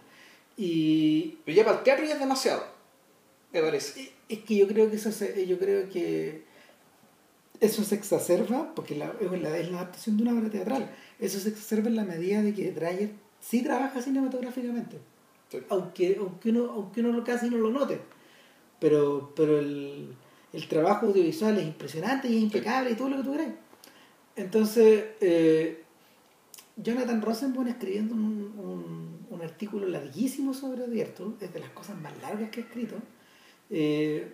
Y Pero ya para el teatro ya es demasiado, me parece. es que yo creo que eso se, yo creo que eso se exacerba, porque la, es, la, es la adaptación de una obra teatral. Eso se exacerba en la medida de que Dreyer sí trabaja cinematográficamente. Sí. Aunque, aunque uno, aunque uno lo casi no lo note. Pero, pero el, el trabajo audiovisual es impresionante y es impecable y todo lo que tú querés. Entonces, eh, Jonathan Rosenbaum escribiendo un, un, un artículo larguísimo sobre Gertrude, es de las cosas más largas que ha escrito. eh,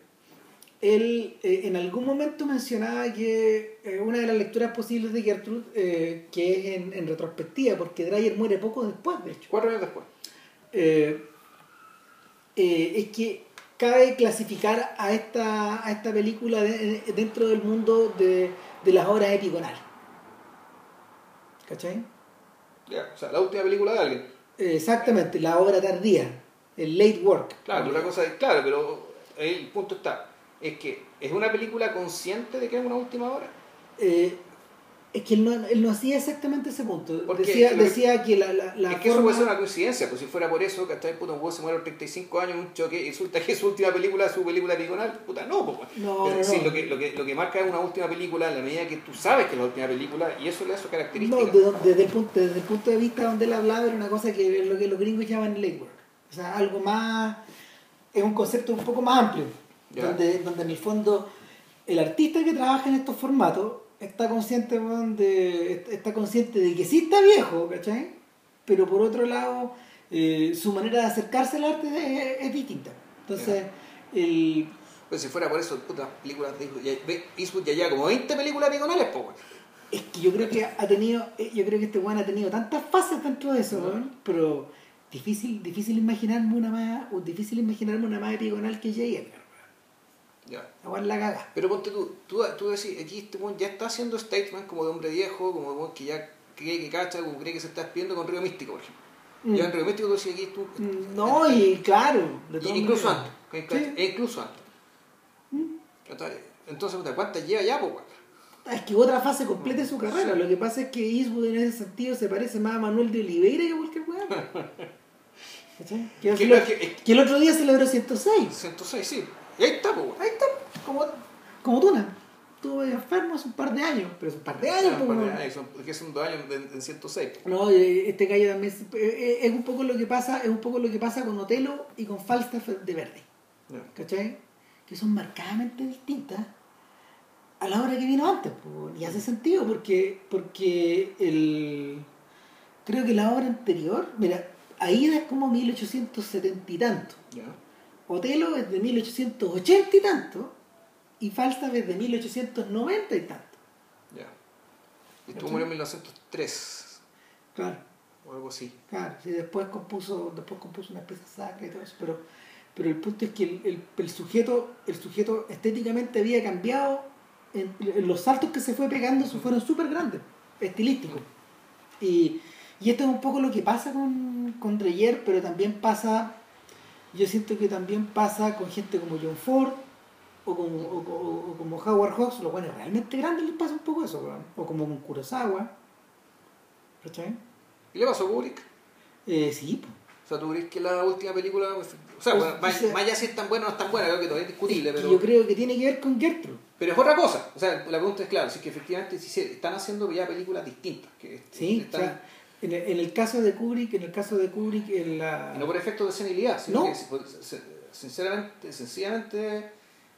él eh, en algún momento mencionaba que eh, una de las lecturas posibles de Gertrude, eh, que es en, en retrospectiva, porque Dreyer muere poco después, de hecho, Cuatro años después. Eh, eh, es que cabe clasificar a esta, a esta película de- dentro del mundo de, de las obras epigonales. ¿Cachai? Ya, o sea, la última película de alguien. Eh, Exactamente, la obra tardía, el late work. Claro, una cosa es, claro, pero el punto está. Es que es una película consciente de que es una última. Eh, es que él no, él no hacía exactamente ese punto. Porque Decía, que- decía que la, la, la es que eso puede ser una coincidencia, pues si fuera por eso, que hasta el puto huevo se muere a los 35 años en un choque y resulta que su última película, su película piconal, puta, no, pues. No, es no, decir, no. Lo, que, lo, que, lo que marca es una última película en la medida que tú sabes que es la última película y eso le da su característica. No, de- desde, el punto, desde el punto de vista donde él hablaba era una cosa que lo que los gringos llaman late work. O sea, algo más... Es un concepto un poco más amplio. Ya. Donde, donde en el fondo el artista que trabaja en estos formatos está consciente, de, está consciente de que sí está viejo, ¿cachai? Pero por otro lado, eh, su manera de acercarse al arte es, es distinta. Entonces, el, Pues si fuera por eso, las películas de Eastwood ya, lleva como 20 películas pues. weón. Es que yo creo que ha tenido, eh, yo creo que este weón ha tenido tantas fases dentro de eso, pero difícil, difícil imaginarme una más, difícil imaginarme una más diagonal que J. Ya. La caga. Pero ponte tú, tú, tú decís, aquí este ya está haciendo statement como de hombre viejo, como de que ya cree que cacha, como cree que se está despidiendo con Río Místico, por ejemplo. Mm. Ya en Río Místico tú decís aquí tú. Mm, No, y claro, y incluso antes. Sí. e incluso antes. Mm. Entonces, ¿cuántas lleva ya, pues? Es que otra fase completa de su carrera. Sí. Lo que pasa es que Eastwood en ese sentido se parece más a Manuel de Oliveira que a cualquier weón. Que, el- que- que el otro día celebró 106. 106, sí. Y ahí está, pues, weón. Ahí está, como, como Tuna. Estuve enfermo hace un par de años. Pero hace un par de años, Ah, un par de años, son- que son dos años en, en 106. No, este gallo también es, es un poco lo que pasa, es un poco lo que pasa con Otelo y con Falstaff de Verde. ¿cachai? Que son marcadamente distintas a la obra que vino antes, po, y hace sentido porque porque el creo que la obra anterior, mira, Aida es como 1870 y tanto. Otelo es de 1880 y tanto, y Falstaff es de 1890 y tanto. Ya. Y tú murió en 1903, Claro. o algo así. Claro, sí, después compuso, después compuso una especie sacra y todo eso, pero, pero el punto es que el, el- el sujeto, el sujeto estéticamente había cambiado, en, en los saltos que se fue pegando fueron súper grandes, estilísticos. Y, y esto es un poco lo que pasa con, con Dreyer, pero también pasa, yo siento que también pasa con gente como John Ford, o como, o, o- o como Howard Hawks, los buenos realmente grandes les pasa un poco eso, o como con Kurosawa. ¿Cachai? ¿Y le pasó a Kubrick? Eh, sí, pues. O sea, tú crees que la última película. O sea, Pues, bueno, más, allá si es tan buena o no es tan buena, creo que todavía es discutible, Es que pero. Yo creo que tiene que ver con Gertrude. Pero es otra cosa. O sea, la pregunta es claro, si es que efectivamente si se están haciendo ya películas distintas. Que Sí, están, o sea, en el, en el caso de Kubrick, en el caso de Kubrick, en la... no por efecto de senilidad, sino No. que sinceramente, sencillamente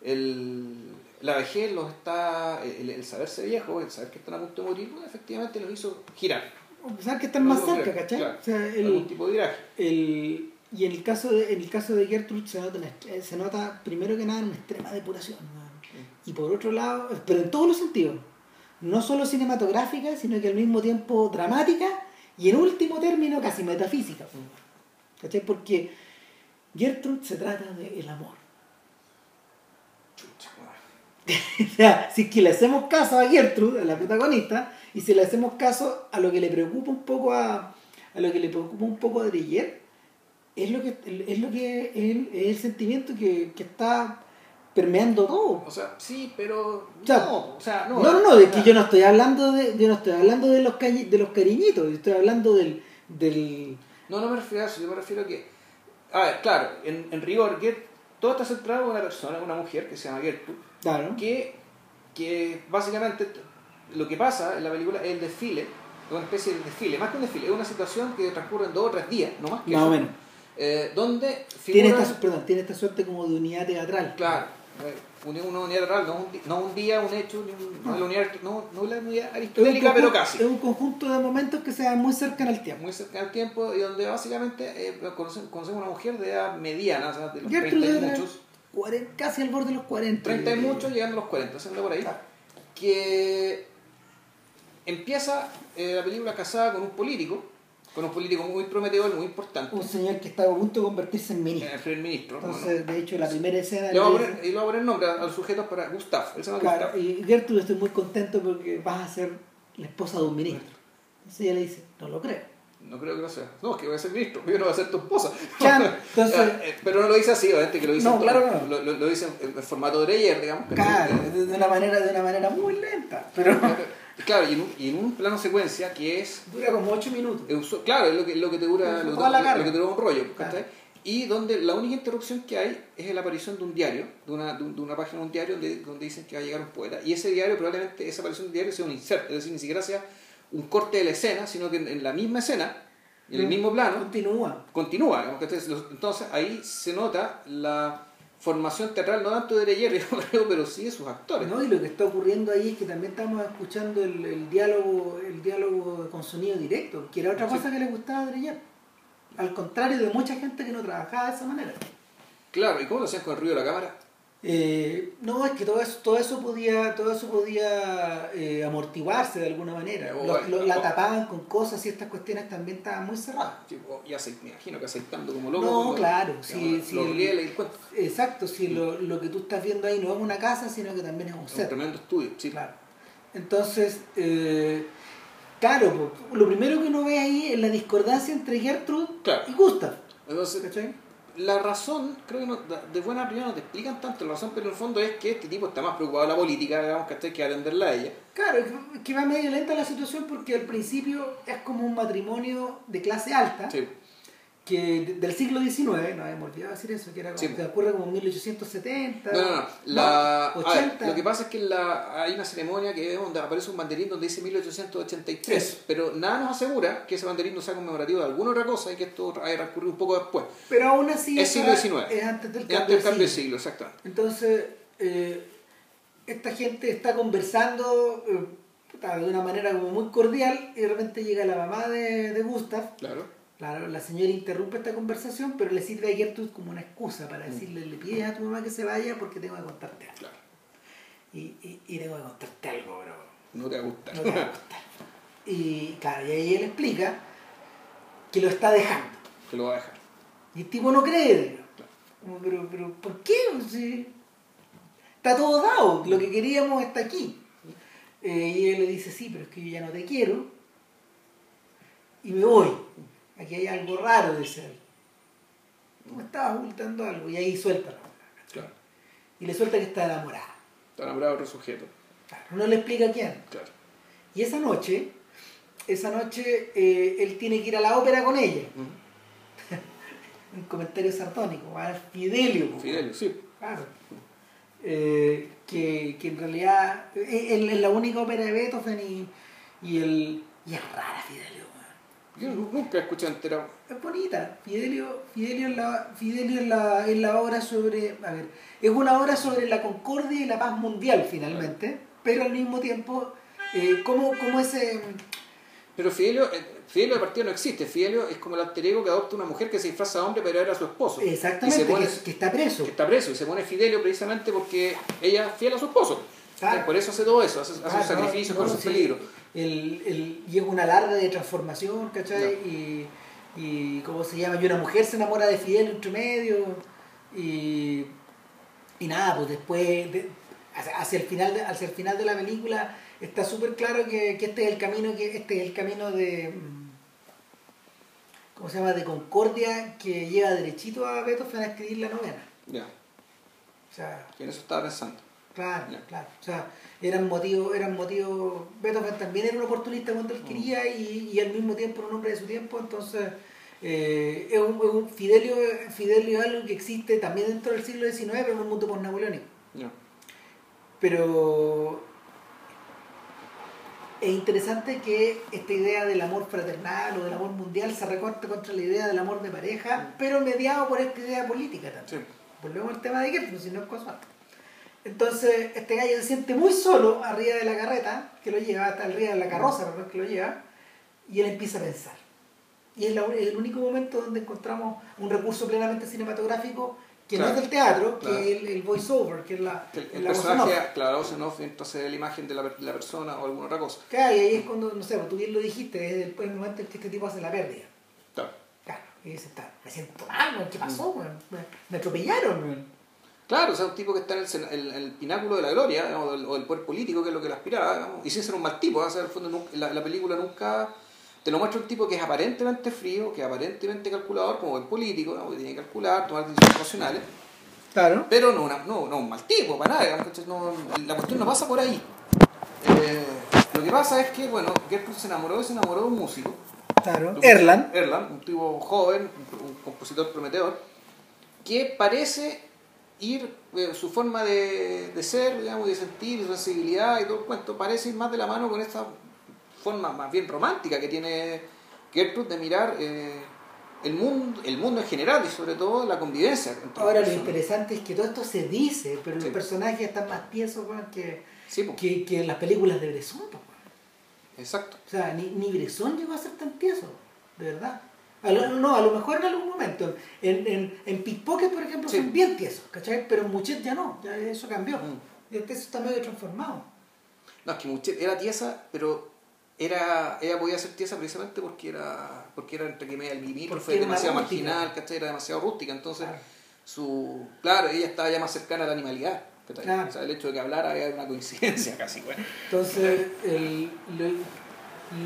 el, la vejez los está, el, el saberse viejo, el saber que están a punto de morir, bueno, efectivamente los hizo girar. a pesar que están más cerca, ¿cachai? claro, O sea, algún el, tipo de viraje. el, y en el caso de, en el caso de Gertrude se nota, se nota primero que nada una extrema depuración. ¿no? Y por otro lado, pero en todos los sentidos, no solo cinematográfica, sino que al mismo tiempo dramática y en último término casi metafísica. ¿Cachai? Porque Gertrude se trata del el amor. Chucha, o sea, si es que le hacemos caso a Gertrude, a la protagonista, y si le hacemos caso a lo que le preocupa un poco a, a lo que le preocupa un poco a Dreyer, es lo que es lo que es el, es el sentimiento que, que está permeando todo. O sea, sí, pero O sea, no, o sea, no. No, no, no, de que yo no estoy hablando de, yo no estoy hablando de los cañi- de los cariñitos, yo estoy hablando del, del No, no me refiero a eso, yo me refiero a que. A ver, claro, en, en rigor, Gert, todo está centrado en una persona, una mujer que se llama Gertrude, claro, que, que básicamente lo que pasa en la película es el desfile, es una especie de desfile, más que un desfile, es una situación que transcurre en dos o tres días, no más que más eso, o menos. eh, donde Tiene esta, perdón, tiene esta suerte como de unidad teatral. Claro, una, unidad real, no un, no un día, un hecho, ni un- no, la unidad, no, no la unidad Es un aristotélica, pero casi. Es un conjunto de momentos que se dan muy cerca en el tiempo. muy cerca del tiempo y donde básicamente eh, conocemos, conocemos una mujer de edad mediana, o sea, de los Gertrude 30 y muchos, cuaren- casi al borde de los 40. 30 y muchos llegando a los 40, haciendo por ahí, Claro. que empieza eh, la película casada con un político, con un político muy prometedor, muy importante, Un señor que estaba a punto de convertirse en ministro. el primer ministro. Entonces, de hecho, la primera escena... bueno. le voy a le poner, dice- y le voy a poner nombre a, a los sujetos para Gustav, él se llama Claro, Gustav. y Gertrude estoy muy contento porque vas a ser la esposa de un ministro. Entonces ella le dice, no lo creo. No creo que lo sea. No, es que voy a ser ministro, yo no voy a ser tu esposa. Chan, entonces- Pero no lo dice así, obviamente, que lo dice, No, en- claro no. lo, lo- lo dice en, en formato de Dreyer, digamos. Claro, de de una manera, de una manera muy lenta, pero Claro, y en, un, y en un plano secuencia que es. dura como 8 minutos. es Claro, es lo que, lo que te dura, lo, la lo que te dura un rollo. Y donde la única interrupción que hay es la aparición de un diario, de una, de un- de una página de un diario donde, donde dicen que va a llegar un poeta. Y ese diario, probablemente, esa aparición del diario sea un insert, es decir, ni siquiera sea un corte de la escena, sino que en, en la misma escena, en el Mm. mismo plano, Continúa. continúa. Entonces ahí se nota la formación teatral, no tanto de Dreyer, yo creo, pero sí de sus actores. ¿no? Y lo que está ocurriendo ahí es que también estamos escuchando el, el diálogo el diálogo con sonido directo, que era otra Sí. cosa que le gustaba a Dreyer. Al contrario de mucha gente que no trabajaba de esa manera. Claro, ¿y cómo lo hacían con el ruido de la cámara? Eh, no, es que todo eso, todo eso podía, todo eso podía eh, amortiguarse de alguna manera. O- Lo- lo- la tapaban con cosas y estas cuestiones también estaban muy cerradas. Tipo, ya se, me imagino que aceitando como loco. No, claro, los- sí, los el-. Exacto, si lo, lo que tú estás viendo ahí no es una casa, sino que también es un Es un tremendo estudio, sí. Claro. Entonces, eh, claro, lo primero que uno ve ahí es la discordancia entre Gertrude Claro. y Gustav. Entonces, ¿cachai? La razón, creo que no, de buena primera no te explican tanto la razón, pero en el fondo es que este tipo está más preocupado de la política, digamos, que hay que atenderla a ella. Claro, que va medio lenta la situación porque al principio es como un matrimonio de clase alta, Sí. Que de- del siglo XIX, no habíamos olvidado decir eso, que era como, Sí. que ocurre como en 1870. No, no, no. La, ver, 80. lo que pasa es que la, hay una ceremonia que donde aparece un banderín donde dice 1883, Eso. pero nada nos asegura que ese banderín no sea conmemorativo de alguna otra cosa y que esto haya transcurrido un poco después. Pero aún así Es siglo XIX. es antes del cambio, antes del cambio de siglo. exactamente. Entonces, eh, esta gente está conversando eh, de una manera como muy cordial y de repente llega la mamá de, de Gustav. Claro. Claro, la señora interrumpe esta conversación, pero le sirve a Gertrude como una excusa para Mm. decirle, le pides a tu mamá que se vaya porque tengo que contarte algo. Claro. Y, y, y tengo que contarte algo, pero No te va a gustar. no te va a gustar. Y claro, y ahí él explica que lo está dejando. que lo va a dejar. Y el tipo no cree. Como, pero, pero, ¿por qué? Si está todo dado, lo que queríamos está aquí. Eh, y él le dice, sí, pero es que yo ya no te quiero. Y me voy. Aquí hay algo raro, dice él. Tú me estabas ocultando algo. Y ahí suelta la. Claro. Y le suelta que está enamorada. Está enamorado de otro sujeto. Claro, no le explica quién. Claro. Y esa noche, esa noche eh, él tiene que ir a la ópera con ella. Un comentario sartónico, a Fidelio. po. Fidelio, sí. Claro. Eh, que, que en realidad es, es- es la única ópera de Beethoven y, y, el, y es rara Fidelio. Yo nunca he escuchado entero. Es bonita. Fidelio, Fidelio, es la, Fidelio es, la, obra sobre. A ver, es una obra sobre la concordia y la paz mundial finalmente, pero al mismo tiempo, eh, como, como ese. Pero Fidelio, eh, Fidelio de partida no existe. Fidelio es como el alter ego que adopta una mujer que se disfraza de hombre pero era su esposo. Exactamente, Y se pone- que, que está preso. que está preso y se pone Fidelio precisamente porque ella es fiel a su esposo. Claro. Por eso hace todo eso, hace, hace Ah, un sacrificio no, por no, sus sí. peligros. El, el, llega una larga de transformación, ¿cachai? Y, y, ¿cómo se llama? Y una mujer se enamora de Fidel entre medio. Y, y nada, pues después, de- hacia, hacia el final de, hacia el final de la película, está súper claro que, que este es el camino, que este es el camino de. ¿Cómo se llama? De concordia que lleva derechito a Beethoven a escribir la novena. Ya, O sea, que en eso estaba pensando. Claro, claro. O sea, eran motivos, eran motivos. Beethoven también era un oportunista cuando Mm. él quería y, y al mismo tiempo era un hombre de su tiempo, entonces eh, es un, es un- Fidelio, Fidelio es algo que existe también dentro del siglo XIX, pero en un mundo post-napoleónico. Ya. Pero es interesante que esta idea del amor fraternal o del amor mundial se recorte contra la idea del amor de pareja, pero mediado por esta idea política también. Sí. Volvemos al tema de Gertrude, si no es cosa. Entonces, este gallo se siente muy solo arriba de la carreta que lo lleva, hasta arriba de la carroza, perdón, que lo lleva, y él empieza a pensar. Y es la- el único momento donde encontramos un recurso plenamente cinematográfico que no es del teatro, claro. que es el, el voice-over, que es la, El, el la voz en personaje, off. claro, voz en off, entonces la imagen de la, de la persona o alguna otra cosa. Claro, y ahí es cuando, no sé, pues tú bien lo dijiste, es el, el momento en que este tipo hace la pérdida. Claro. Claro, y dice, "Está- me siento mal, ¿qué pasó? Me, me atropellaron. Weón". Claro, o sea, un tipo que está en el, pináculo de la gloria, digamos, o del, o del poder político, que es lo que él aspiraba, digamos, y sin ser un mal tipo, o sea, en el fondo nunca- la, la película nunca te lo muestra un tipo que es aparentemente frío, que es aparentemente calculador, como el político, digamos, que tiene que calcular, tomar decisiones racionales, Claro. pero no, una- no, no un mal tipo, para nada, no, la cuestión no pasa por ahí. Eh, lo que pasa es que, bueno, Gertrude se enamoró, se enamoró de un músico, Claro. un- Erland. Erland, un tipo joven, un, un compositor prometedor, que parece ir, eh, su forma de, de ser, digamos, de sentir, y su sensibilidad y todo el cuento, parece ir más de la mano con esta forma más bien romántica que tiene Gertrude de mirar eh, el, mundo, el mundo en general y sobre todo la convivencia. Ahora lo interesante es que todo esto se dice, pero Sí. los personajes están más tiesos que, Sí, que, que en las películas de Bresson. exacto. O sea, ni, ni Bresson llegó a ser tan tieso, de verdad. A lo- no, a lo mejor en algún momento. En, en, en Pickpocket, por ejemplo, Sí. son bien tiesos, ¿cachai? Pero en Muchet ya no, ya eso cambió. Mm. Eso está medio transformado. No, es que Muchet era tiesa, pero era ella podía ser tiesa precisamente porque era porque era entre que media el era una demasiado rústica. marginal, ¿cachai? Era demasiado rústica, entonces Claro. su claro, ella estaba ya más cercana a la animalidad, ¿cachai? Claro. O sea, el hecho de que hablara era una coincidencia casi, bueno. Entonces, el,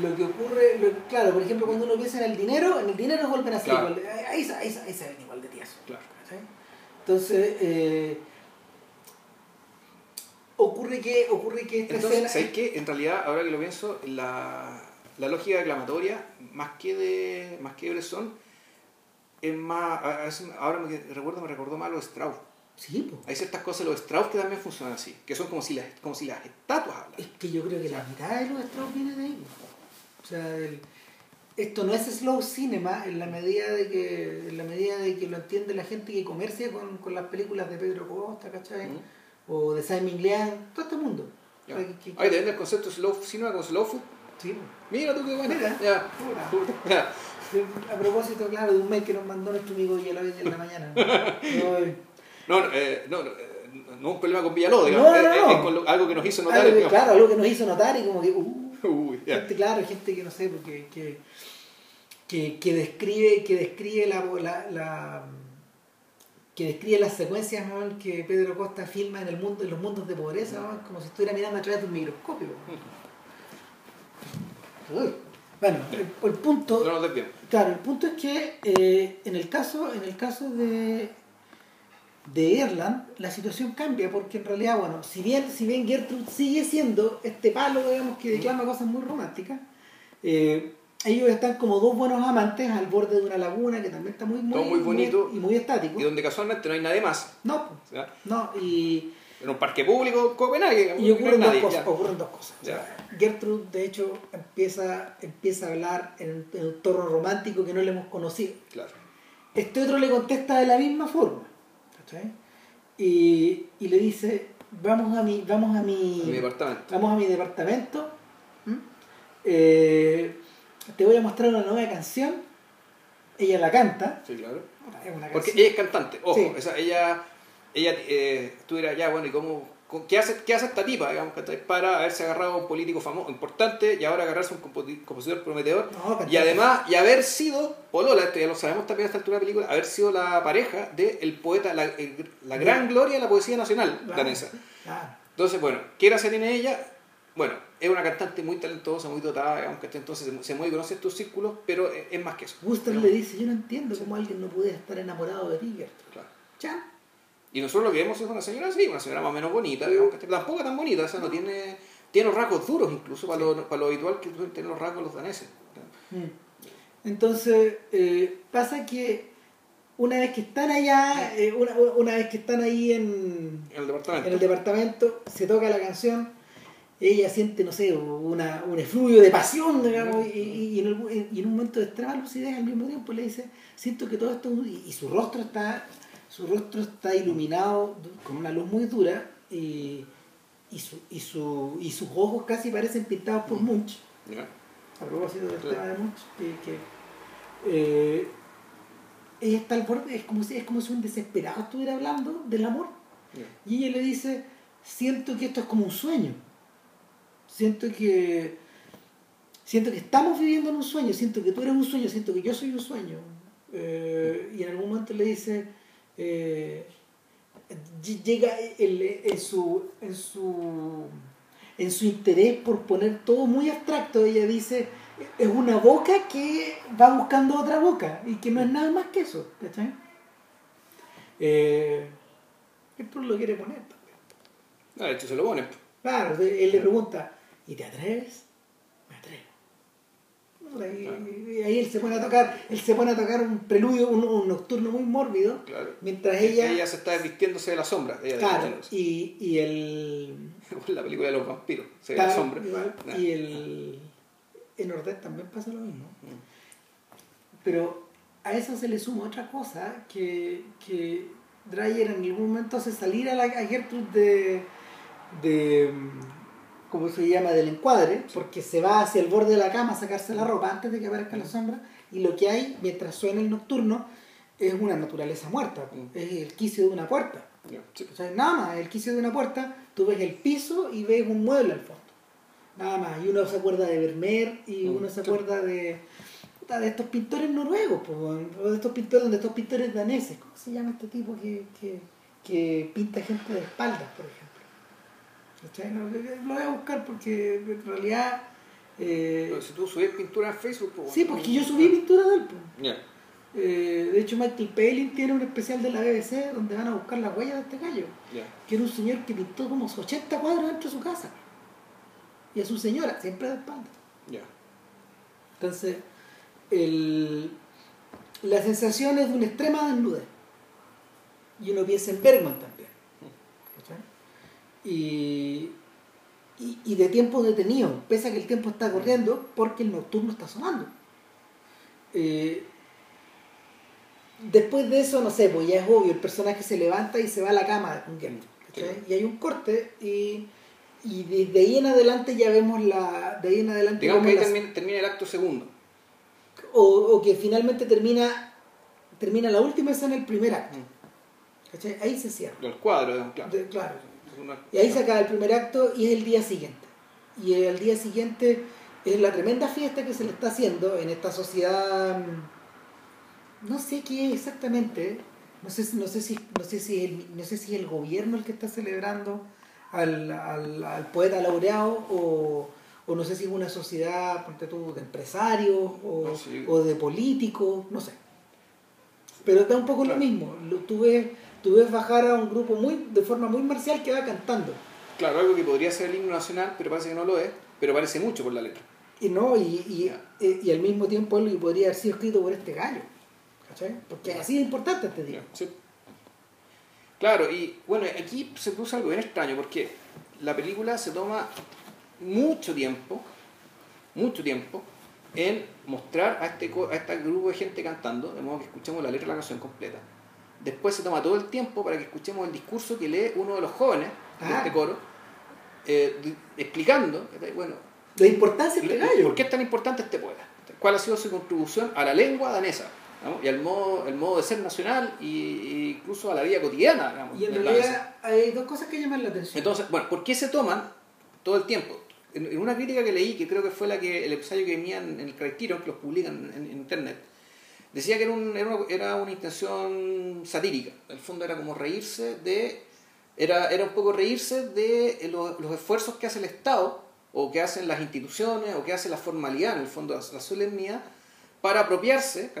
lo que ocurre, lo- claro, por ejemplo, cuando uno piensa en el dinero, en el dinero vuelven a ser Claro. igual, de- ahí, ahí, ahí se ven igual de tiesos. Claro. Entonces, eh, ocurre que ocurre que esta Entonces, escena... ¿sabes qué? En realidad, ahora que lo pienso, la, la lógica declamatoria, más que de más que de Bresson, es más, ahora me recuerdo, me recordó más a los Strauss. Sí, pues. Hay ciertas cosas de los Strauss que también funcionan así, que son como si las, como si las estatuas hablan. Es que yo creo que la mitad de los Strauss viene de ahí. O sea, el- esto no es slow cinema en la medida de que en la medida de que lo entiende la gente que comercia con, con las películas de Pedro Costa, ¿cachai? Mm. O de Simon Liang, todo este mundo. Ya. O sea, que- que- Ahí te el concepto de slow cinema como slow food. sí. Mira tú qué bueno. Mira. A propósito, claro, de un mail que nos mandó nuestro amigo Villalobos en la mañana. No, No, no, eh, no, no, eh, no es un problema con Villalobos, digamos. No, no, es- es- es con lo- algo que nos hizo notar. algo que, digamos. claro, algo que nos hizo notar y como que, uh, Uy, ya. gente, claro, gente que no sé, porque que, que, que describe, que describe la, la, la- que describe las secuencias ¿no? que Pedro Costa filma en el mundo, en los mundos de pobreza, ¿no? como si estuviera mirando a través de un microscopio. Uy. Bueno, el, el punto. Claro, el punto es que eh, en el caso, en el caso de, de Irland, la situación cambia, porque en realidad, bueno, si bien, si bien Gertrude sigue siendo este palo, digamos, que declama cosas muy románticas, eh, ellos están como dos buenos amantes al borde de una laguna que también está muy, muy, Todo muy bonito. y muy estático. Y donde casualmente no hay nadie más. No, O sea, no, y, en un parque público, Copenhague. y no ocurren, dos nadie, cosas, ocurren dos cosas. O sea. Gertrude, de hecho, empieza, empieza a hablar en, en un tono romántico que no le hemos conocido. Claro. Este otro le contesta de la misma forma. ¿Cachai? Y, y le dice, vamos a mi, vamos a mi, En mi departamento. vamos a mi departamento. Eh, te voy a mostrar una nueva canción, ella la canta, Sí, claro. es una Porque ella es cantante, ojo, Sí. ella, ella eh, tú dirás, ya, bueno, ¿y cómo, qué, hace, qué hace esta tipa, digamos, para haberse agarrado a un político famoso, importante, y ahora agarrarse a un compo- compositor prometedor, No, y además, y haber sido, Polola, esto ya lo sabemos también a esta altura de la película, haber sido la pareja del poeta, la, el- la gran gloria de la poesía nacional Claro, danesa. claro. Entonces, bueno, ¿qué gracia tiene ella? Bueno, es una cantante muy talentosa, muy dotada, digamos, ¿cachai? entonces se, mueve y conoce estos círculos, pero es, es más que eso. Gustav le dice, yo no entiendo cómo alguien no pudiera estar enamorado de ti. Claro. Y nosotros lo que vemos es una señora así, una señora más o menos bonita, digamos, que tampoco tan bonita, o sea, no tiene, tiene los rasgos duros incluso para, lo, para lo habitual que tener los rasgos los daneses. Mm. Entonces, eh, pasa que una vez que están allá, eh, una, una vez que están ahí en, el departamento. en el departamento, se toca la canción, ella siente, no sé, una, un efluvio de pasión, digamos, y, y- y en, el- y en un momento de extrema lucidez al mismo tiempo le dice, siento que todo esto, y, y su rostro está, su rostro está iluminado con una luz muy dura, y, y, su, y, su, y sus ojos casi parecen pintados por Munch ¿Ya? a propósito del tema de Munch, que, que, eh, ella está al borde, es como, si, es como si un desesperado estuviera hablando del amor. Y ella le dice, siento que esto es como un sueño. Siento que siento que estamos viviendo en un sueño, siento que tú eres un sueño, siento que yo soy un sueño. Eh, y en algún momento le dice, eh, ll- llega el- en, su, en, su, en su interés por poner todo muy abstracto, ella dice, es una boca que va buscando otra boca y que no es nada más que eso. ¿cachai? Eh, esto lo quiere poner también. No, de hecho se lo pone. Claro, él le pregunta, ¿y te atreves? Atrevo. Ahí, ahí él se pone a tocar, él se pone a tocar un preludio, un, un nocturno muy mórbido, Claro. mientras ella, Ella se está desvistiéndose de la sombra. Ella claro, y, y el la película de los vampiros. Se ve la sombra. igual, Nah. y el en Ordez también pasa lo mismo. Mm. Pero a eso se le suma otra cosa que, que Dreyer en algún momento hace salir a, la, a Gertrude de, de ¿cómo se llama? del encuadre, porque se va hacia el borde de la cama a sacarse la ropa antes de que aparezca la sombra, y lo que hay mientras suena el nocturno es una naturaleza muerta, Mm. es el quicio de una puerta. Ya, sí. O sea, nada más, el quicio de una puerta, tú ves el piso y ves un mueble al fondo. Nada más. Y uno se acuerda de Vermeer y Mm, uno se acuerda de, de estos pintores noruegos, de estos pintores, de estos pintores daneses. ¿Cómo se llama este tipo que, que, que pinta gente de espaldas, por ejemplo? Lo, voy a buscar porque en realidad. eh, Pero si tú subes pintura en Facebook, pues, sí, porque yo subí pintura de él. Ya. Eh, de hecho, Michael Palin tiene un especial de la BBC donde van a buscar las huellas de este gallo. Ya. que era un señor que pintó como 80 cuadros dentro de su casa. Y a su señora, siempre de espalda. Entonces, el- la sensación es de una extrema desnudez. Y uno piensa en Bergman también. Y, y, y de tiempo detenido, pese a que el tiempo está corriendo, porque el nocturno está sonando. Eh, después de eso, no sé, pues ya es obvio, el personaje se levanta y se va a la cama. Sí. Y hay un corte y, y desde ahí en adelante ya vemos la... De ahí en adelante Digamos que ahí las- termina, termina el acto segundo. o, o que finalmente termina termina la última escena del primer acto. ¿cachai? Ahí se cierra. Del cuadro, claro. De- claro. Una- Y ahí se acaba el primer acto y es el día siguiente. Y el día siguiente es la tremenda fiesta que se le está haciendo en esta sociedad. mm, No sé qué es exactamente. No sé, si- no sé si no sé si el, no sé si es el gobierno el que está celebrando al, al, al poeta laureado o, o no sé si es una sociedad ponte tú, de empresarios o, No, sí. o de políticos, no sé. Pero da un poco Claro. lo mismo. Lo, tú, ves, tú ves bajar a un grupo muy de forma muy marcial que va cantando. Claro, algo que podría ser el himno nacional, pero parece que no lo es, pero parece mucho por la letra. Y no, y, y, eh, y al mismo tiempo algo que podría haber sido escrito por este gallo. ¿Cachai? Porque así de importante este día. Sí. Claro, y bueno, aquí se puso algo bien extraño porque la película se toma mucho tiempo, mucho tiempo, en mostrar a este, a este grupo de gente cantando, de modo que escuchemos la letra de la canción completa. Después se toma todo el tiempo para que escuchemos el discurso que lee uno de los jóvenes de Ah. este coro, eh, explicando, bueno, La importancia de este gallo. ¿por qué es tan importante este poeta? cuál ha sido su contribución a la lengua danesa y al modo, el modo de ser nacional e incluso a la vida cotidiana. Digamos, y en realidad hay dos cosas que llaman la atención. Entonces, bueno, ¿por qué se toman todo el tiempo? En, una crítica que leí, que creo que fue la que el ensayo que venía en, el Criterion, que los publican en, internet, decía que era, un, era, una, era, una, intención satírica. En el fondo era como reírse de. Era, era un poco reírse de los, los esfuerzos que hace el Estado, o que hacen las instituciones, o que hace la formalidad, en el fondo, la solemnidad para apropiarse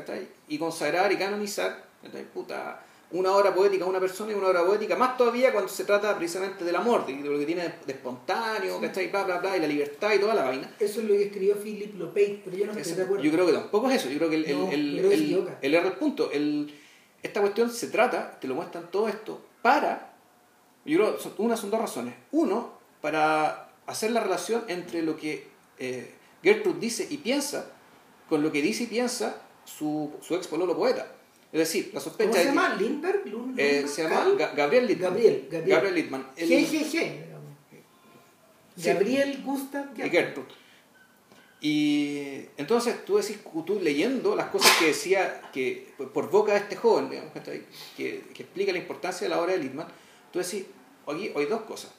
y consagrar y canonizar Puta, una obra poética a una persona y una obra poética, más todavía cuando se trata precisamente del amor, de, lo que tiene de espontáneo, sí. bla, bla, bla, y la libertad y toda la vaina. Eso es lo que escribió Philip Lopate, pero yo no estoy de acuerdo. Yo creo que tampoco es eso, yo creo que el, el, el, el, el, R punto, el, esta cuestión se trata, te lo muestran todo esto, para, yo creo, son, una son dos razones. Uno, para hacer la relación entre lo que eh, Gertrude dice y piensa con lo que dice y piensa su, su ex pololo poeta. Es decir, la sospecha ¿Cómo se llama? ¿Lindbergh? Eh, se llama Gabriel Littman. Gabriel, Gabriel. Gabriel Littman. El... GGG. Gabriel Gustav Gertrude. Y entonces tú decís, tú leyendo las cosas que decía que por boca de este joven, digamos, que, que, explica la importancia de la obra de Littman, tú decís, aquí hay dos cosas.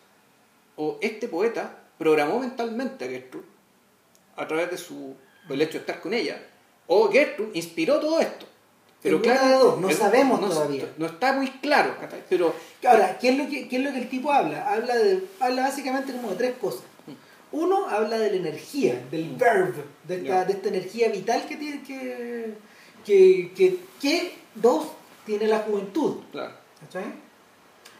O este poeta programó mentalmente a Gertrude a través de su el hecho de estar con ella, o Gertrude inspiró todo esto. Pero claro, no sabemos todavía. No está muy claro, pero... Ahora, ¿qué es, lo que, ¿qué es lo que el tipo habla? Habla, de, habla básicamente como de tres cosas. Uno, habla de la energía, del mm. verb, de esta, de esta energía vital que tiene que, que, que, dos, tiene la juventud. Claro.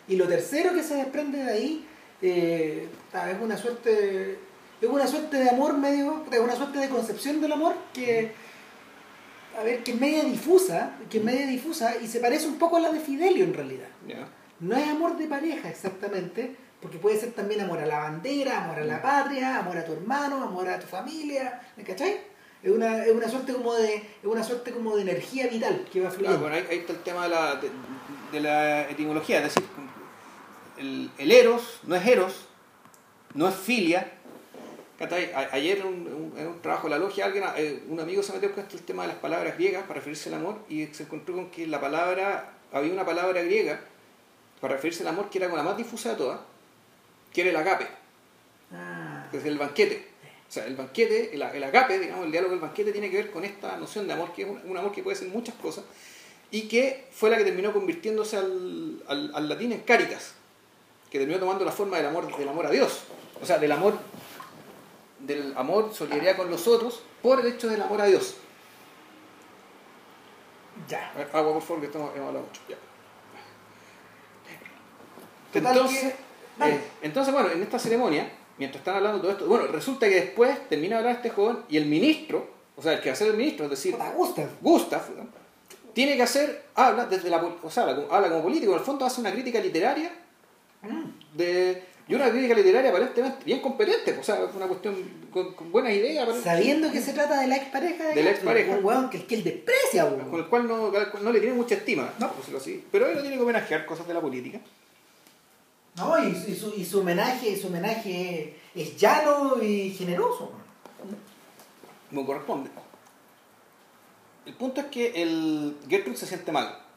Y lo tercero que se desprende de ahí eh, es una suerte es una suerte de amor medio, es una suerte de concepción del amor que, a ver, que es media difusa, que es media difusa y se parece un poco a la de Fidelio en realidad. No es amor de pareja exactamente, porque puede ser también amor a la bandera, amor a la patria, amor a tu hermano, amor a tu familia, ¿me cachai? Es una, es una suerte como de es una suerte como de energía vital que va fluyendo. bueno, ahí, está el tema de la, de, la etimología, es decir, el, el eros no es eros, no es filia, Ayer en un, un, trabajo de la logia, alguien, eh, un amigo se metió con el tema de las palabras griegas para referirse al amor y se encontró con que la palabra, había una palabra griega para referirse al amor que era con la más difusa de todas, que era el agape, ah. que es el banquete. O sea, el banquete, el, agape, digamos, el diálogo del banquete tiene que ver con esta noción de amor, que es un, amor que puede ser muchas cosas, y que fue la que terminó convirtiéndose al, al, al latín en caritas, que terminó tomando la forma del amor, del amor a Dios, o sea, del amor del amor, solidaridad con los otros, por el hecho del amor a Dios. Ya. Agua, por favor, que estamos, hemos hablado mucho. Ya. Entonces, eh, entonces, bueno, en esta ceremonia, mientras están hablando todo esto, bueno, resulta que después termina de hablar este joven y el ministro, o sea, el que va a ser el ministro, es decir, Gustav, Gustav tiene que hacer, habla desde la, o sea, habla como político, en el fondo hace una crítica literaria mm. de y una crítica literaria aparentemente bien competente, o sea, una cuestión con, buenas ideas. Sabiendo que se trata de la expareja de, de la expareja. Un weón que, que él desprecia, Con el cual no, no le tiene mucha estima, no. así. Pero él no tiene que homenajear cosas de la política. No, y, su, y su homenaje, su homenaje es llano y generoso. No corresponde. El punto es que el Gertrude se siente mal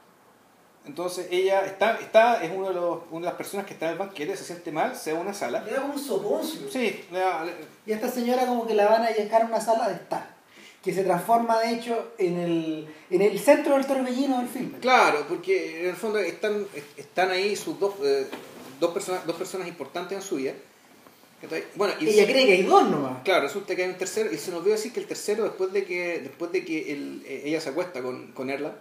entonces ella está, está es uno de los, una de las personas que está en el banquete, se siente mal, se va a una sala. Le da como un soponcio. Sí. Y a esta señora como que la van a dejar a una sala de estar, que se transforma de hecho en el, en el centro del torbellino del filme. Claro, porque en el fondo están, están ahí sus dos, eh, dos, personas, dos personas importantes en su vida. Bueno, y ella cree que hay dos nomás. Claro, resulta que hay un tercero, y se nos olvidó decir que el tercero, después de que, después de que eh, ella se acuesta con, con Erla,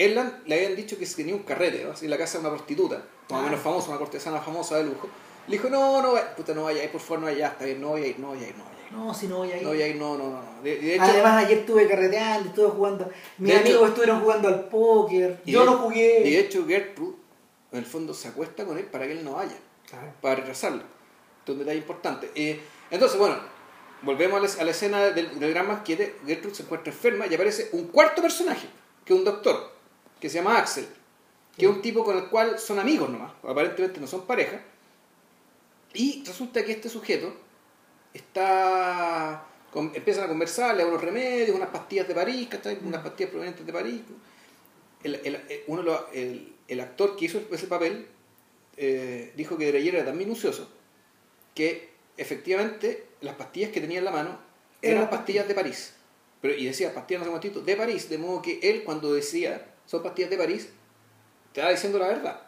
Erland le habían dicho que tenía un carrete, ¿no? así en la casa de una prostituta, más o ah. menos famosa, una cortesana famosa de lujo. Le dijo, no, no, puta, no ir, por favor, no vaya, está bien, no ir, no ir, no ir. No, si no voy a ir. No voy a ir, no, no, no. De, hecho, Además, ayer estuve carreteando, estuve jugando. Mis amigos estuvieron jugando al póker, yo no jugué. Y de hecho, Gertrude, en el fondo, se acuesta con él para que él no vaya, para retrasarlo. Esto es un detalle importante. Eh, entonces, bueno, volvemos a la, escena del, del gran banquete. Gertrude se encuentra enferma y aparece un cuarto personaje, que es un doctor que se llama Axel, que es un tipo con el cual son amigos nomás, aparentemente no son pareja, y resulta que este sujeto está Con- empiezan a conversar, le dan unos remedios, unas pastillas de París, ¿cachai? Unas pastillas provenientes de París. El, el- uno los- el, el actor que hizo ese papel eh, dijo que Dreyer era tan minucioso que efectivamente las pastillas que tenía en la mano eran Eran las pastillas de París. Pero, y decía pastillas no sé cuántito, de París, de modo que él cuando decía son pastillas de París, te estaba diciendo la verdad.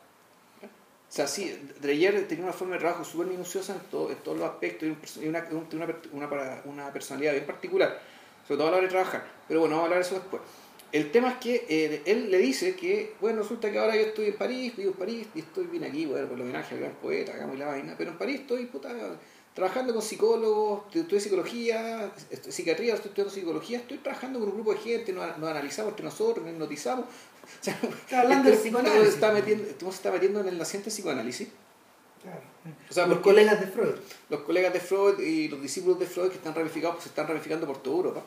O sea, sí, Dreyer tenía una forma de trabajo súper minuciosa en, todo- en todos los aspectos y, una, un- una, una una personalidad bien particular, sobre todo a la hora de trabajar. Pero bueno, vamos a hablar de eso después. El tema es que eh, él le dice que, bueno, resulta que ahora yo estoy en París, vivo en París, y estoy bien aquí, bueno, por el homenaje al gran poeta, hagamos la vaina, pero en París estoy, puta, trabajando con psicólogos, estudié psicología, psiquiatría, estoy estudiando psicología, estoy trabajando con un grupo de gente, nos, nos analizamos entre nosotros, nos hipnotizamos. O sea, Está hablando del este psicoanálisis. se está metiendo, se está metiendo en el naciente psicoanálisis. Claro. O sea, Los colegas de Freud. los colegas de Freud y los discípulos de Freud que están ramificados, pues se están ramificando por toda Europa.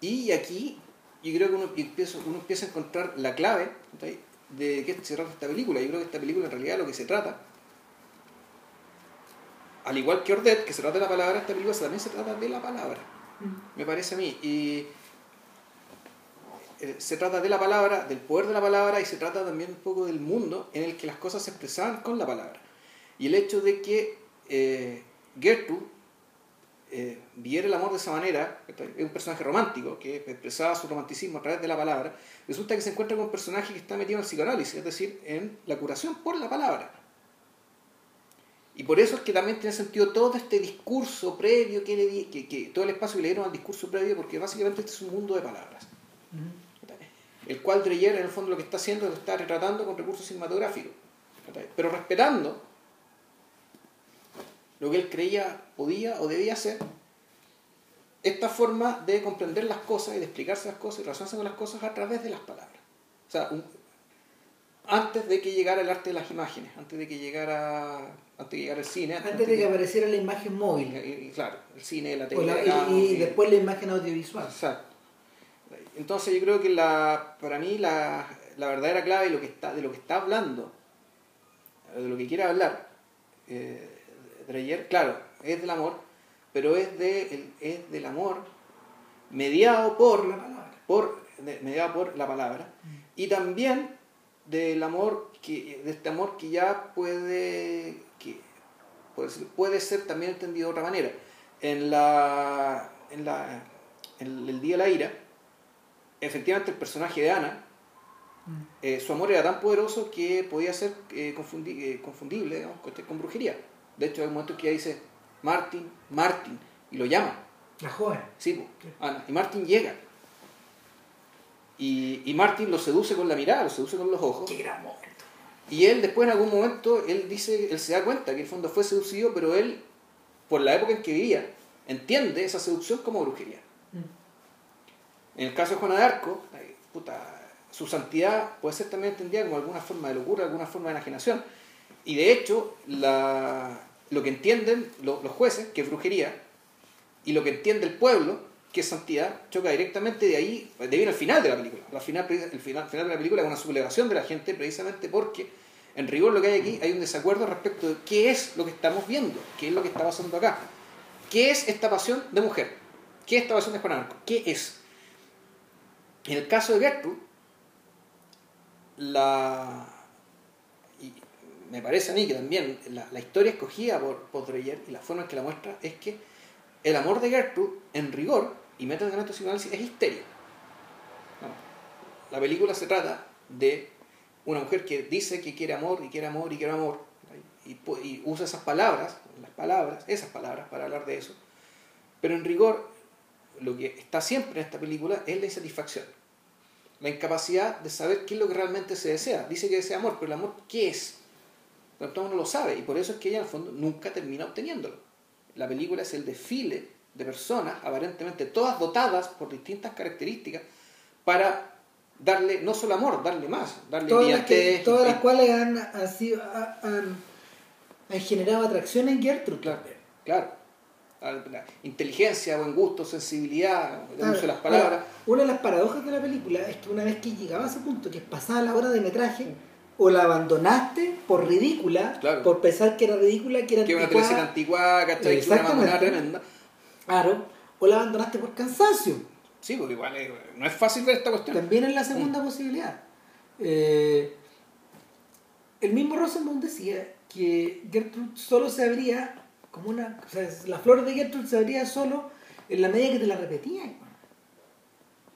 Y aquí yo creo que uno empieza, uno empieza a encontrar la clave ¿sí? de qué se trata esta película. Yo creo que esta película en realidad lo que se trata, al igual que Ordet, que se trata de la palabra, esta película también se trata de la palabra, me parece a mí. Y eh, se trata de la palabra, del poder de la palabra y se trata también un poco del mundo en el que las cosas se expresaban con la palabra. Y el hecho de que eh, Gertrude eh, viera el amor de esa manera, es un personaje romántico que expresaba su romanticismo a través de la palabra, resulta que se encuentra con un personaje que está metido en el psicoanálisis, es decir, en la curación por la palabra. Y por eso es que también tiene sentido todo este discurso previo que todo el espacio que le dieron al discurso previo, porque básicamente este es un mundo de palabras. El cual Dreyer en el fondo lo que está haciendo es está retratando con recursos cinematográficos, pero respetando lo que él creía podía o debía hacer, esta forma de comprender las cosas y de explicarse las cosas y relacionarse con las cosas a través de las palabras. O sea, un- antes de que llegara el arte de las imágenes, antes de que llegara, antes de que llegara el cine, Antes de que apareciera la imagen móvil. y- y claro, el cine, la O tele, la- la- y, y y- después la imagen audiovisual. Exacto. Entonces yo creo que la, para mí la, la verdadera clave de lo que está, de lo que está hablando, de lo que quiere hablar, eh, Dreyer, claro, es del amor, pero es, de, el- es del amor mediado por la palabra. por, de- mediado por la palabra y también del amor que de este amor que ya puede que puede ser, puede ser también entendido de otra manera en la en la en el día de la ira efectivamente el personaje de Ana Mm. eh, su amor era tan poderoso que podía ser eh, confundi- eh, confundible digamos, con, con brujería de hecho hay un momento que ella dice Martin Martin y lo llama La joven. Sí, Ana. Y Martin llega. Y, y Martin lo seduce con la mirada, lo seduce con los ojos. Qué gran momento. Y él después en algún momento, él dice, él se da cuenta que en el fondo fue seducido, pero él, por la época en que vivía, entiende esa seducción como brujería. En el caso de Juana de Arco, su santidad puede ser también entendida como alguna forma de locura, alguna forma de enajenación. Y de hecho, lo que entienden lo- los jueces, que es brujería, y lo que entiende el pueblo, que es santidad, choca directamente de ahí, de ahí al final de la película. La final, el final, final de la película es una sublevación de la gente precisamente porque en rigor lo que hay aquí hay un desacuerdo respecto de qué es lo que estamos viendo, qué es lo que está pasando acá. ¿Qué es esta pasión de mujer? ¿Qué es esta pasión de Juan Arco? ¿Qué es? En el caso de Gertrude, la... me parece a mí que también la, historia escogida por, Dreyer y la forma en que la muestra es que el amor de Gertrude, en rigor, y método de psicoanálisis, es histeria. La película se trata de una mujer que dice que quiere amor y quiere amor y quiere amor, y, y usa esas palabras, las palabras, esas palabras para hablar de eso, pero en rigor lo que está siempre en esta película es la insatisfacción, la incapacidad de saber qué es lo que realmente se desea. Dice que desea amor, pero el amor, ¿qué es? Pero todo uno lo sabe y por eso es que ella en el fondo nunca termina obteniéndolo. La película es el desfile de personas, aparentemente todas dotadas por distintas características, para darle no solo amor, darle más, darle Todas las, que- todas las y- cuales han, han, sido- ha- han, han generado atracción en Gertrude. Claro, claro. Inteligencia, buen gusto, sensibilidad, el uso de las palabras. ahora, una de las paradojas de la película es que una vez que llegaba a ese punto, que es pasada la hora de metraje, o la abandonaste por ridícula, Claro. por pensar que era ridícula, que era que una anticuada, teleserie antigua, ¿cachai? Una Exactamente. mamonada tremenda. Claro. o la abandonaste por cansancio. Sí, porque igual eh, no es fácil ver esta cuestión. También es la segunda posibilidad. Eh, el mismo Rosenbaum decía que Gertrude solo se abría como una. O sea, la flor de Gertrude se abría solo en la medida que te la repetían.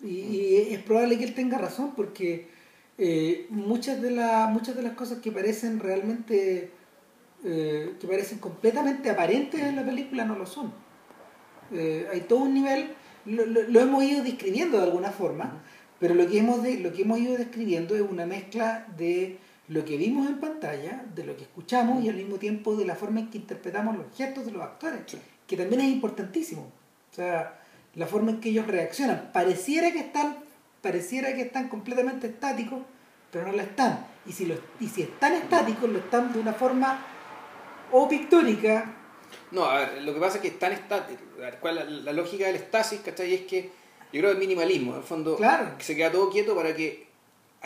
Y, es probable que él tenga razón porque eh, muchas, de la, muchas de las cosas que parecen realmente. eh, que parecen completamente aparentes en la película no lo son. Eh, hay todo un nivel. Lo, lo- hemos ido describiendo de alguna forma, pero lo que, hemos lo que hemos ido describiendo es una mezcla de lo que vimos en pantalla, de lo que escuchamos y al mismo tiempo de la forma en que interpretamos los gestos de los actores, Sí. que también es importantísimo. O sea, la forma en que ellos reaccionan. Pareciera que están, pareciera que están completamente estáticos, pero no lo están. Y si, lo, y si están estáticos, lo están de una forma o pictórica, No, a ver, lo que pasa es que están estáticos. ¿Cuál es la, la lógica del estasis, ¿cachai? Es que yo creo que es minimalismo. En el fondo, Claro. se queda todo quieto para que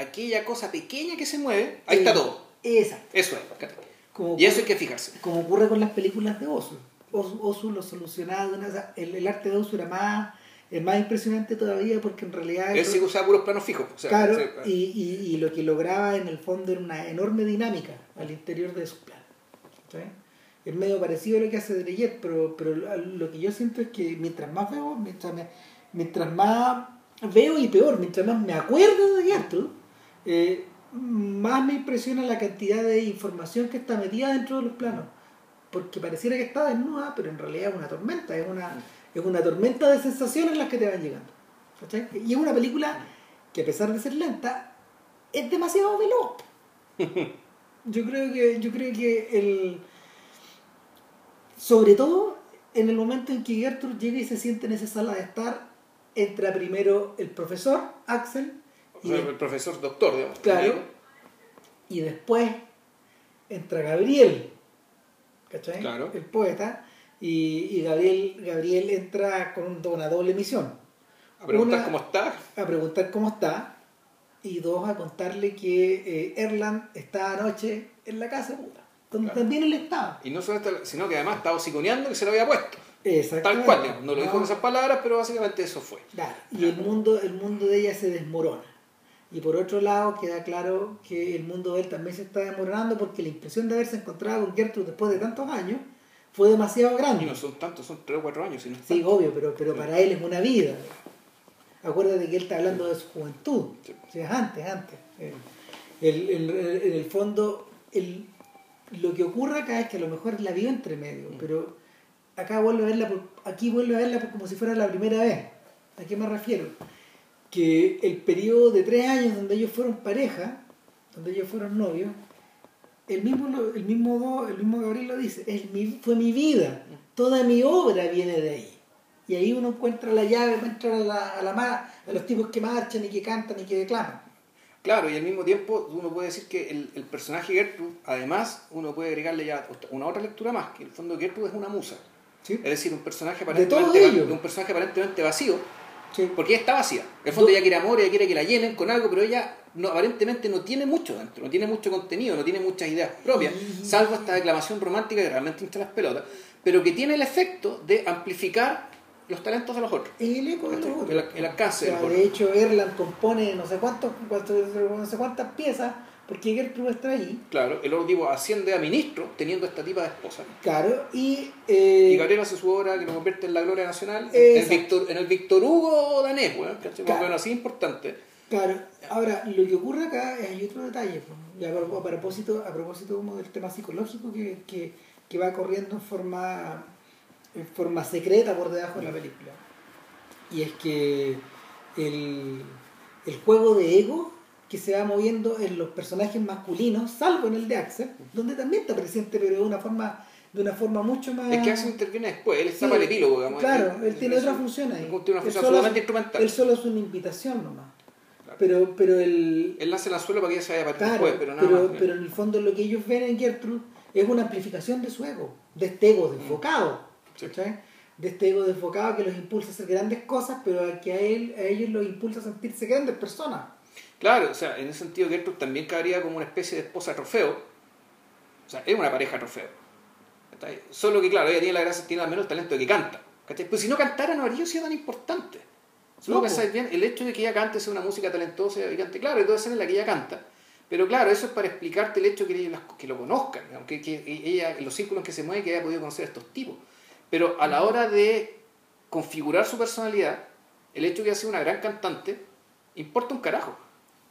aquella cosa pequeña que se mueve, ahí está todo. Esa. Eso es. Como Y eso hay que fijarse. como ocurre con las películas de Osu. Osu, Osu lo solucionaba o sea, el, el arte de Osu era más, es más impresionante todavía porque en realidad Él sí usaba puros planos fijos. O sea, claro, sí, y, y, y lo que lograba en el fondo era una enorme dinámica al interior de su plano. ¿sí? Es medio parecido a lo que hace Dreyer, pero, pero lo que yo siento es que mientras más veo, mientras, me- mientras más veo y peor, mientras más me acuerdo de Gertrude, eh, más me impresiona la cantidad de información que está metida dentro de los planos. Porque pareciera que está desnuda, pero en realidad es una tormenta, es una, es una tormenta de sensaciones las que te van llegando. ¿cachai? Y es una película que a pesar de ser lenta, es demasiado veloz. Yo creo que, yo creo que el sobre todo en el momento en que Gertrude llega y se siente en esa sala de estar, entra primero el profesor, Axel, O sea, el profesor doctor, digamos. claro, y después entra Gabriel, ¿cachai? Claro. El poeta, y, y Gabriel, Gabriel entra con un- una doble misión. A preguntar Una- cómo está. a preguntar cómo está y dos a contarle que eh, Erland está anoche en la casa donde Claro. también él estaba. Y no solo está- sino que además estaba hociconeando que se lo había puesto. Tal Exactamente. cual, no lo dijo con esas palabras, pero básicamente eso fue. Claro, y el mundo, el mundo de ella se desmorona. Y por otro lado queda claro que el mundo de él también se está desmoronando porque la impresión de haberse encontrado con Gertrude después de tantos años fue demasiado Y grande. no son tantos, son 3 o 4 años. no es Sí, tanto. obvio, pero, pero para él es una vida. Acuérdate que él está hablando de su juventud. Sí. O sea, es antes, antes. El- el- el- en el fondo, el- lo que ocurre acá es que a lo mejor la vio entre medio, Mm. pero acá vuelve a verla, por- aquí vuelve a verla como si fuera la primera vez. ¿A qué me refiero? Que el periodo de tres años donde ellos fueron pareja, donde ellos fueron novios, el mismo, el mismo, el mismo Gabriel lo dice, es mi, fue mi vida, toda mi obra viene de ahí. Y ahí uno encuentra la llave para entrar a, la, a, la ma- a los tipos que marchan y que cantan y que declaman. Claro, y al mismo tiempo uno puede decir que el, el personaje Gertrude, además, uno puede agregarle ya una otra lectura más, que en el fondo Gertrude es una musa. ¿sí? Es decir, un personaje aparentemente, un personaje aparentemente vacío, Sí. porque ella está vacía. En el fondo Do- ella quiere amor, ella quiere que la llenen con algo, pero ella no, aparentemente no tiene mucho dentro, no tiene mucho contenido, no tiene muchas ideas propias, Y- salvo esta declamación romántica que realmente hincha las pelotas, pero que tiene el efecto de amplificar los talentos de los otros. El eco de los otros. El- el alcance O sea, de los de hecho, Erland compone no sé, cuántos, cuántos- no sé cuántas piezas porque Gertrude está ahí. Claro, el tipo asciende a ministro teniendo esta tipa de esposa. Claro, y. eh, Y Gabriel hace su obra que lo convierte en la gloria nacional, en el en Víctor Hugo danés, weón, ¿cachai? Claro. Bueno, así importante. Claro, ahora lo que ocurre acá es hay otro detalle, pues, a propósito, a propósito como del tema psicológico que, que, que va corriendo en forma, en forma secreta por debajo de la película. Y es que el, el juego de ego que se va moviendo en los personajes masculinos, salvo en el de Axel, donde también está presente, pero de una forma, de una forma mucho más. Es que Axel interviene después, él está. Sí, para el epílogo, digamos. Claro, él, Él- tiene otra función ahí. Tiene una función solo absolutamente es- instrumental. Él solo es una invitación nomás. Claro. Pero, pero el, Él nace en la suela para que ella se vaya para Claro, después, pero nada pero, más. pero en el fondo lo que ellos ven en Gertrude es una amplificación de su ego, de este ego desbocado, Mm. Sí. ¿cachai? De este ego desbocado que los impulsa a hacer grandes cosas, pero que a, él, a ellos los impulsa a sentirse grandes personas. Claro, o sea, en ese sentido Gertrude también cabría como una especie de esposa trofeo. O sea, es una pareja trofeo. ¿Cachai? Solo que, claro, ella tiene la gracia, tiene al menos el talento de que canta. ¿Cachai? Pues si no cantara no habría sido tan importante. Si No, pensáis bien, el hecho de que ella cante sea una música talentosa y cante, claro, hay dos escenas en las que ella canta. Pero claro, eso es para explicarte el hecho de que, ellos que lo conozcan, digamos, que, ella, en los círculos en que se mueve, que haya podido conocer a estos tipos. Pero a la hora de configurar su personalidad, el hecho de que haya sido una gran cantante, importa un carajo.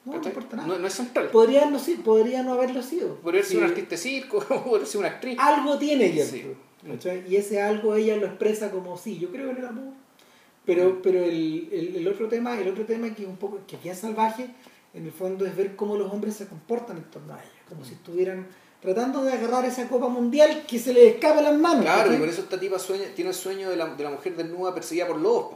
No, no importa nada. No, no es central. Podría, no, sí, podría no haberlo sido. Podría ser Sí. un artista de circo, podría ser una actriz. Algo tiene Sí. Gertrude. ¿cachai? Y ese algo ella lo expresa como sí, yo creo en el amor. Pero, pero el, el, el otro tema, el otro tema que un poco, que aquí es salvaje, en el fondo es ver cómo los hombres se comportan en torno a ella, como si estuvieran tratando de agarrar esa copa mundial que se les escapa las manos. Claro, y por eso esta tipa sueña, tiene el sueño de la, de la mujer desnuda perseguida por lobos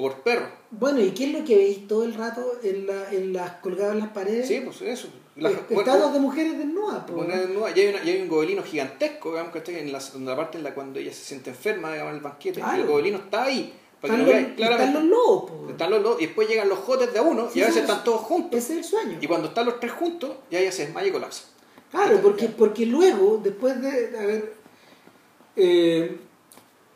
o por perros. Bueno, ¿y qué es lo que veis todo el rato en, la, en las colgadas en las paredes? Sí, pues eso. La, Eh, Estatuas de mujeres desnudas. po, Una ¿no? desnuda, y, hay una- y hay un gobelino gigantesco, digamos, ¿cachai? En la, en la parte en la cuando ella se siente enferma, digamos, en el banquete, Claro. y el gobelino está ahí. Para que Están lo los, claramente. están los lobos. po. Están los lobos, y después llegan los jotes de a uno, Sí, y a veces están todos juntos. Ese es el sueño. Y cuando están los tres juntos, ya ella se desmaya y colapsa. Claro, porque, porque luego, después de, de haber. eh,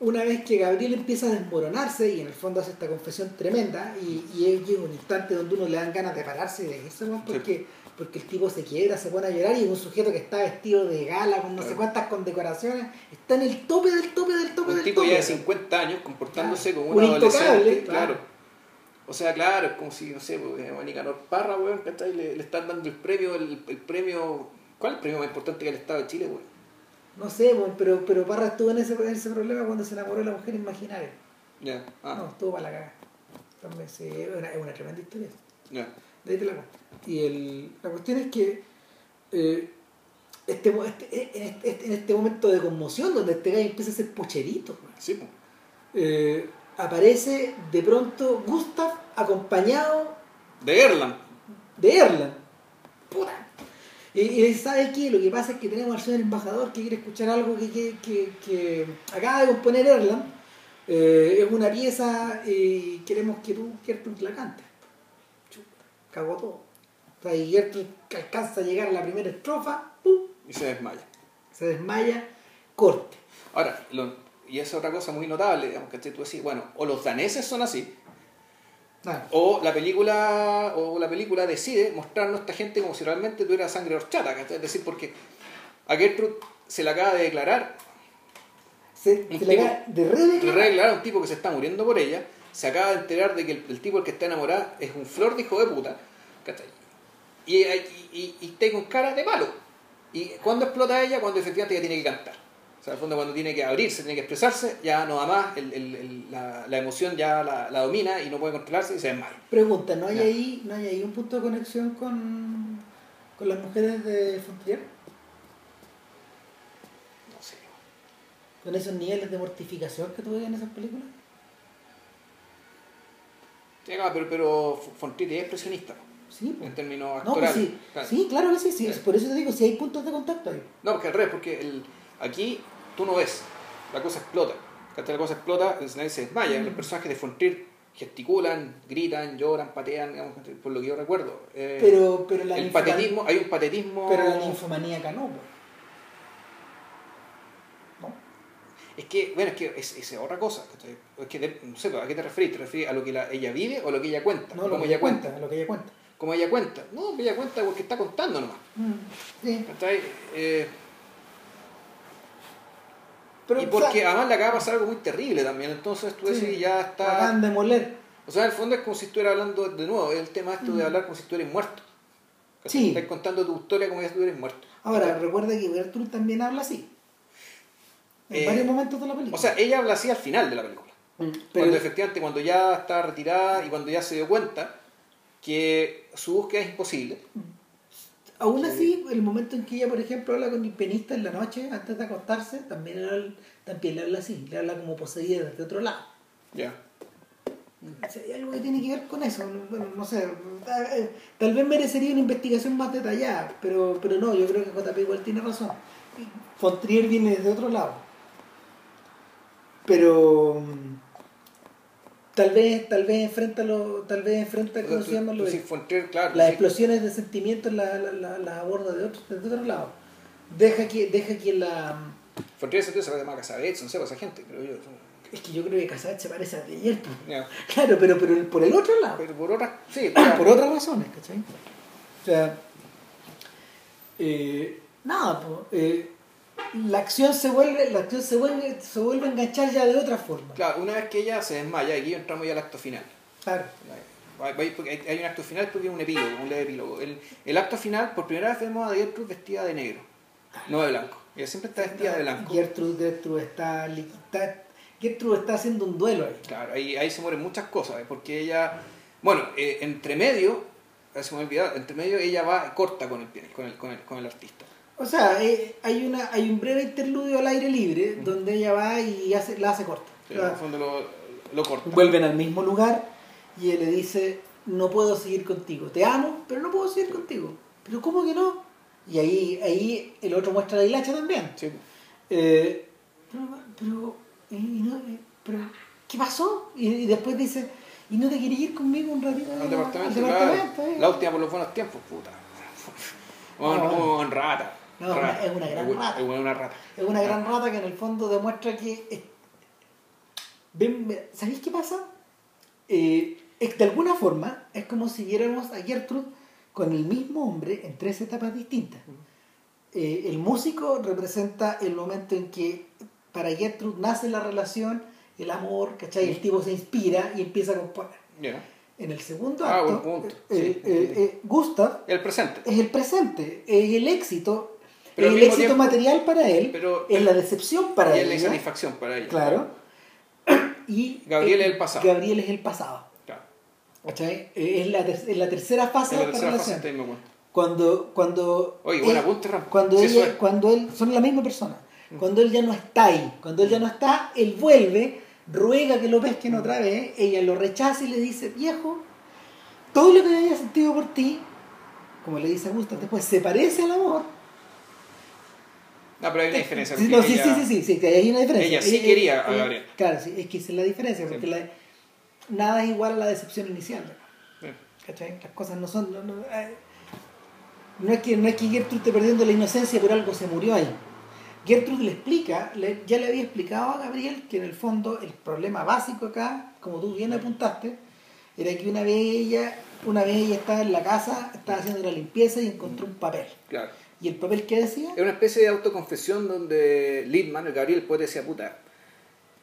una vez que Gabriel empieza a desmoronarse y en el fondo hace esta confesión tremenda, y, y llega un instante donde uno le dan ganas de pararse y de irse, ¿no? porque, porque el tipo se quiebra, se pone a llorar y es un sujeto que está vestido de gala con no sé cuántas condecoraciones, está en el tope del tope del tope Un del tipo tope. ya de 50 años comportándose Claro. como un, Un adolescente. claro. Claro. O sea, claro, es como si, no sé, pues, a Nicanor Parra, weón, ¿cachai? Le, le están dando el premio, el, el premio. ¿Cuál es el premio más importante que el Estado de Chile, weón? No sé, pero, pero Parra estuvo en ese, en ese problema cuando se enamoró de la mujer imaginaria. Ya, ah, No, estuvo para la caga. También, sí, es una, es una tremenda historia. ya. De ahí te la. Y el, la cuestión es que eh, este, este- en, este, en este momento de conmoción, donde este gallo empieza a ser pucherito, weón, Sí, pues. eh, aparece de pronto Gustav acompañado De Erland. de Erland. Puta. Y, y dice, ¿sabe qué? Lo que pasa es que tenemos al señor embajador que quiere escuchar algo que, que, que, que acaba de componer Erland. Eh, es una pieza y queremos que tú, Gertrude, la cantes. Cagó todo. O sea, y Gertrude alcanza a llegar a la primera estrofa, ¡pum! Y se desmaya. se desmaya, corte. Ahora, lo- y es otra cosa muy notable, digamos, que tú decís, bueno, o los daneses son así, O la película o la película decide mostrarnos a esta gente como si realmente tuviera sangre horchata, ¿cachai? es decir, porque a Gertrude se le acaba de declarar, Se, le acaba de declarar a un tipo que se está muriendo por ella, se acaba de enterar de que el, el tipo el que está enamorado es un flor de hijo de puta, ¿cachai? Y, y, y, y está con cara de malo. ¿Y cuando explota ella? Cuando efectivamente ella tiene que cantar. O sea, al fondo cuando tiene que abrirse, tiene que expresarse, ya no da más, el- el- el- la, la emoción ya la, la domina y no puede controlarse y se desmaya. Pregunta, ¿no hay, Ya. ahí, ¿no hay ahí un punto de conexión con, con las mujeres de Fontrier? No sé. ¿Con esos niveles de mortificación que tuve en esas películas? Sí, claro, pero, pero Fontrier es expresionista, Sí, pues. en términos No, pues actorales. sí. Claro. sí, claro que sí, sí. Sí. Por eso te digo, si hay puntos de contacto ahí. No, porque al revés, porque el, aquí tú no ves, la cosa explota. La cosa explota, nadie se desmaya. Mm. Los personajes de Fontrier gesticulan, gritan, lloran, patean, digamos, por lo que yo recuerdo. Eh, Pero, pero la el patetismo, hay un patetismo. Pero la ninfomaníaca no, pues. ¿No? Es que, bueno, es que es, es otra cosa. Es que, de- no sé, ¿a qué te refieres? ¿Te refieres a lo que la- ella vive o a lo que ella cuenta? No, ¿Cómo lo que ella ella cuenta, lo que ella cuenta. Como ella cuenta. No, ella cuenta porque está contando nomás. Mm, sí. Eh, Pero, y o porque sea, además le acaba de pasar algo muy terrible también. Entonces tú sí, decís, ya la está. acaban de moler. O sea, en el fondo es como si estuviera hablando de nuevo, es el tema esto de Mm. hablar como si estuvieras muerto. Sí. Estás contando tu historia como si estuvieras muerto. Ahora, recuerda que Gertrude también habla así. En Eh, varios momentos de la película. O sea, ella habla así al final de la película. Mm, Cuando pero, efectivamente, cuando ya está retirada y cuando ya se dio cuenta que su búsqueda es imposible. Aún Sí. así, el momento en que ella, por ejemplo, habla con el pianista en la noche, antes de acostarse, también, era- también le habla así, le habla como poseída desde otro lado. Ya. Sea, hay algo que tiene que ver con eso. no- Bueno, no sé. Tal vez merecería una investigación más detallada, pero, pero no, yo creo que JP igual tiene razón. Fontrier viene desde otro lado. Pero mm, tal vez, tal vez enfrenta lo, tal vez enfrenta, ¿cómo se llama? Lo de- claro. las sí. explosiones de sentimientos las la, la, la aborda de otro, desde otro lado. Deja que, deja que la Fontrier se se llama Casabets, no sé, pues, esa gente, creo yo. Es que yo creo que Casabet se parece a Dreyer. pues. Ya. Claro, pero, pero por el otro lado. Pero por otras, sí, por otras razones, ¿cachai? O sea, eh, nada, pues, eh, la acción se vuelve, la acción se vuelve, se vuelve a enganchar ya de otra forma. Claro, una vez que ella se desmaya, aquí entramos ya al acto final. Claro. Hay, porque un acto final, después viene un epílogo, un leve epílogo. El, el acto final, por primera vez vemos a Gertrude vestida de negro, no de blanco. Ella siempre está vestida de blanco. Gertrude, Gertrude está, está- Gertrude está haciendo un duelo ahí. Claro, ahí, ahí se mueren muchas cosas, ¿eh? porque ella, bueno, eh, entre medio, se me ha olvidado, entre medio ella va corta con el, con el, con el, con el artista. O sea, eh, hay una hay un breve interludio al aire libre donde ella va y hace, la hace corta. Sí, en el fondo lo, lo corta. vuelven al mismo lugar y él le dice, no puedo seguir contigo, te amo, pero no puedo seguir contigo. Pero ¿cómo que no? Y ahí, ahí el otro muestra la hilacha también. Sí. Eh, pero, pero, y no- y- pero, ¿qué pasó? Y, y después dice, ¿y no te querías ir conmigo un ratito Al departamento, al claro. departamento, eh? La última por los buenos tiempos, puta. O No, o en rata. No, es una- es una gran Es rata. Es una rata. Es una gran rata que en el fondo demuestra que... es- ven, ve- ¿Sabéis qué pasa? Eh, de alguna forma es como si viéramos a Gertrude con el mismo hombre en tres etapas distintas. Eh, el músico representa el momento en que para Gertrude nace la relación, el amor, ¿cachai? El tipo se inspira y empieza a componer. Ya. En el segundo Ah, acto, buen punto. eh, Sí, eh, entendí. eh, Gustav El presente. es el presente, es el éxito, Pero el éxito tiempo- material para él, pero- es la decepción para y es la insatisfacción para ella. Claro. Y Gabriel eh, es el pasado. Gabriel es el pasado. Claro. ¿cachai? Eh, Es la, es la tercera fase la de fase relación. Cuando, cuando, Oye, él- cuando, Sí, ella, cuando él, son la misma persona. Mm. Cuando él ya no está ahí, cuando él ya no está, él vuelve, ruega que lo pesquen otra vez, ella lo rechaza y le dice, viejo, todo lo que haya sentido por ti, como le dice a Gustav después, se parece al amor. No, pero hay una diferencia. No, sí, ella- sí, sí, sí, sí, hay una diferencia. ella sí quería a Gabriel. Claro, sí, es que esa es la diferencia, porque Sí. la- nada es igual a la decepción inicial. Sí. ¿Cachai? Las cosas no son. No, no, eh, no es que, no es que Gertrude esté perdiendo la inocencia, pero algo se murió ahí. Gertrude le explica, le- ya le había explicado a Gabriel que en el fondo el problema básico acá, como tú bien apuntaste, era que una vez ella, una vez ella estaba en la casa, estaba haciendo la limpieza y encontró un papel. Claro. ¿Y el papel qué decía? Es una especie de autoconfesión donde Littman, el Gabriel, el poeta, decía, puta,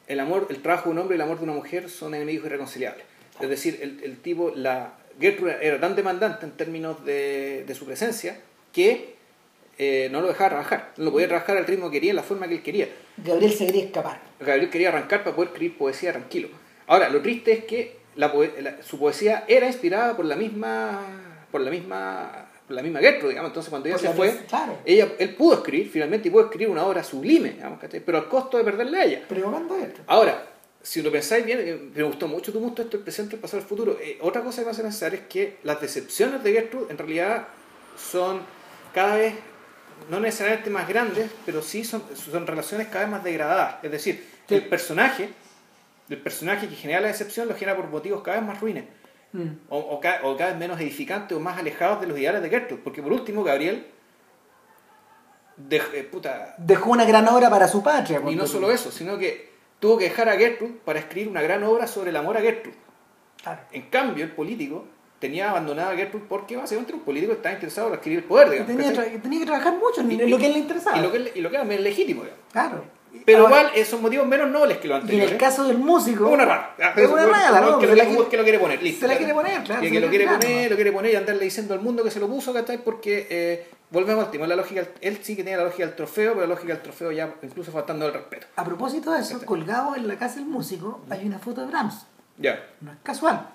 el amor, el trabajo de un hombre y el amor de una mujer son enemigos irreconciliables. Es decir, el, el tipo, la Gertrude era tan demandante en términos de, de su presencia que eh, no lo dejaba trabajar. No lo podía trabajar al ritmo que quería, en la forma que él quería. Gabriel se quería escapar. Gabriel quería arrancar para poder escribir poesía tranquilo. Ahora, lo triste es que la la- su poesía era inspirada por la misma por la misma la misma Gertrude, digamos. Entonces, cuando ella se fue, claro. ella, él pudo escribir finalmente y pudo escribir una obra sublime, digamos, pero al costo de perderle a ella. Provocando esto. Ahora, si lo pensáis bien, eh, me gustó mucho tu mundo, esto el presente, el pasado, el futuro. Eh, otra cosa que me hace pensar es que las decepciones de Gertrude en realidad son cada vez, no necesariamente más grandes, pero sí son, son relaciones cada vez más degradadas. Es decir, Sí. el personaje, el personaje que genera la decepción lo genera por motivos cada vez más ruines. Mm. O, o ca- o cada vez menos edificantes o más alejados de los ideales de Gertrude. Porque por último, Gabriel, de, eh, puta, Dejó una gran obra para su patria. y no solo eso, sino que tuvo que dejar a Gertrude para escribir una gran obra sobre el amor a Gertrude. Claro. En cambio, el político tenía abandonada a Gertrude porque básicamente un político estaba interesado en adquirir el poder, digamos. Tenía, tenía que trabajar mucho en, Y- lo que él le interesaba. Y lo que, y lo que era menos legítimo, digamos. Claro. Pero Ahora, igual son motivos menos nobles que los Y en el caso del músico. Es una rata. Ah, Es una un- rata, ¿no? que, lo, la que- lo quiere poner, listo. se la ¿cachai? quiere poner, claro, Y que lo quiere poner, lo quiere poner y andarle diciendo al mundo que se lo puso, ¿cachai? Porque eh, volvemos al tema, la lógica, él sí que tenía la lógica del trofeo, pero la lógica del trofeo ya incluso faltando el respeto. A propósito de eso, colgado en la casa del músico, hay una foto de Brahms. Ya. No es casual.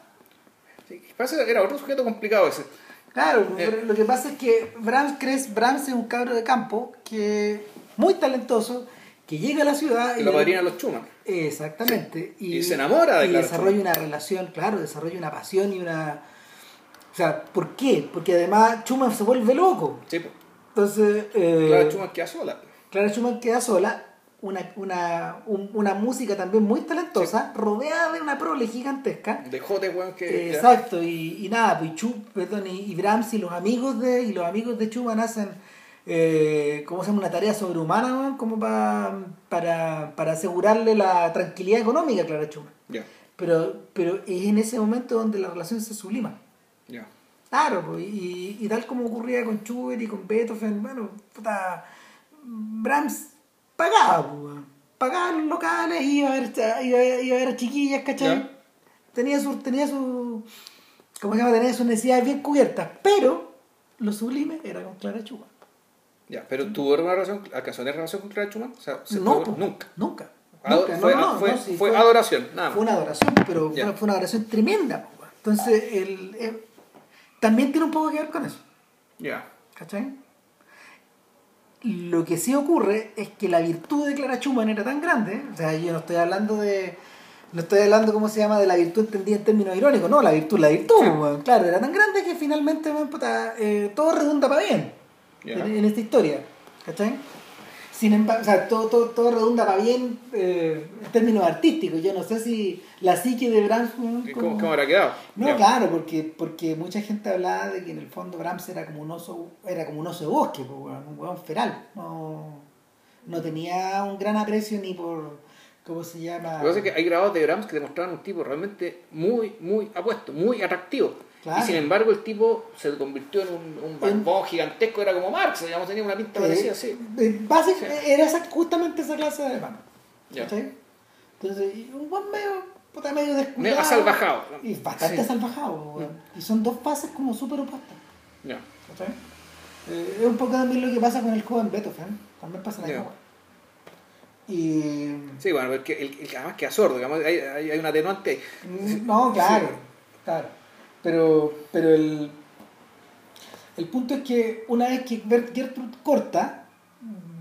Sí, parece que era otro sujeto complicado ese. Claro, Eh. pero lo que pasa es que Brahms, crees, Brahms es un cabro de campo que muy talentoso, que llega a la ciudad Y lo padrina los Schumann. Exactamente. Y se enamora de Y desarrolla una relación, claro, desarrolla una pasión y una... O sea, ¿por qué? Porque además Schumann se vuelve loco. Sí, pues. Entonces, eh, Clara Schumann queda sola. Clara Schumann queda sola, una, una, un- una música también muy talentosa, rodeada de una prole gigantesca. De jote, weón, que. Exacto, y, y nada, pues Chu, perdón, y, y Brahms y los amigos de y los amigos de Schumann hacen eh, ¿cómo se llama? Una tarea sobrehumana, weón, como pa- para, para asegurarle la tranquilidad económica a Clara Schumann. Ya, Pero, pero es en ese momento donde la relación se sublima. Claro, y, y tal como ocurría con Schubert y con Beethoven, bueno, puta, Brahms pagaba, pues, pagaba los locales, iba a ver, iba, a- iba a ver a chiquillas, ¿cachai? Ya. Tenía su, tenía su, ¿cómo se llama? Tenía sus necesidades bien cubiertas, pero lo sublime era con Clara Schumann. Ya, pero tuvo una relación, alcanzó a tener relación con Clara Schumann? O sea, se No, tuvo- nunca. Nunca. Nunca, no, fue, no, no, fue, no, sí, fue adoración, nada Fue una adoración, pero Ya. fue, fue una adoración tremenda. Entonces, el, el- también tiene un poco que ver con eso. Ya, ¿Cachai? Lo que sí ocurre es que la virtud de Clara Schumann era tan grande, o sea, yo no estoy hablando de. No estoy hablando, ¿cómo se llama?, de la virtud entendida en términos irónicos, no, la virtud, la virtud, Sí. claro, era tan grande que finalmente, eh, todo redunda para bien en, en esta historia, ¿cachai? Sin embargo, o sea, todo, todo, todo redunda para bien eh, en términos artísticos. Yo no sé si la psique de Brahms. ¿Y como- ¿Cómo, cómo habrá quedado? no, claro, porque, porque mucha gente hablaba de que en el fondo Brahms era como un oso, era como un oso de bosque, pues, un hueón feral. No, no tenía un gran aprecio ni por, ¿cómo se llama? Lo que pasa es que hay grabados de Brahms que demostraban un tipo realmente muy, muy apuesto, muy atractivo. Claro. Y sin embargo el tipo se convirtió en un, un barbón gigantesco, era como Marx, digamos, tenía una pinta parecida así. Eh, básic- Sí. Era esa- justamente esa clase de. ¿cachai? Entonces, un buen medio, puta, medio descuidado. Medio asalvajado. Y bastante Sí. asalvajado, weón. Y son dos fases como súper opuestas. Eh, es un poco también lo que pasa con el joven Beethoven. También pasa la Ya. misma weá. Y. Sí, bueno, porque el, el, además queda sordo, digamos, hay, hay, hay un atenuante. Mm, No, claro, claro. Pero, pero el, el punto es que una vez que Gertrude corta,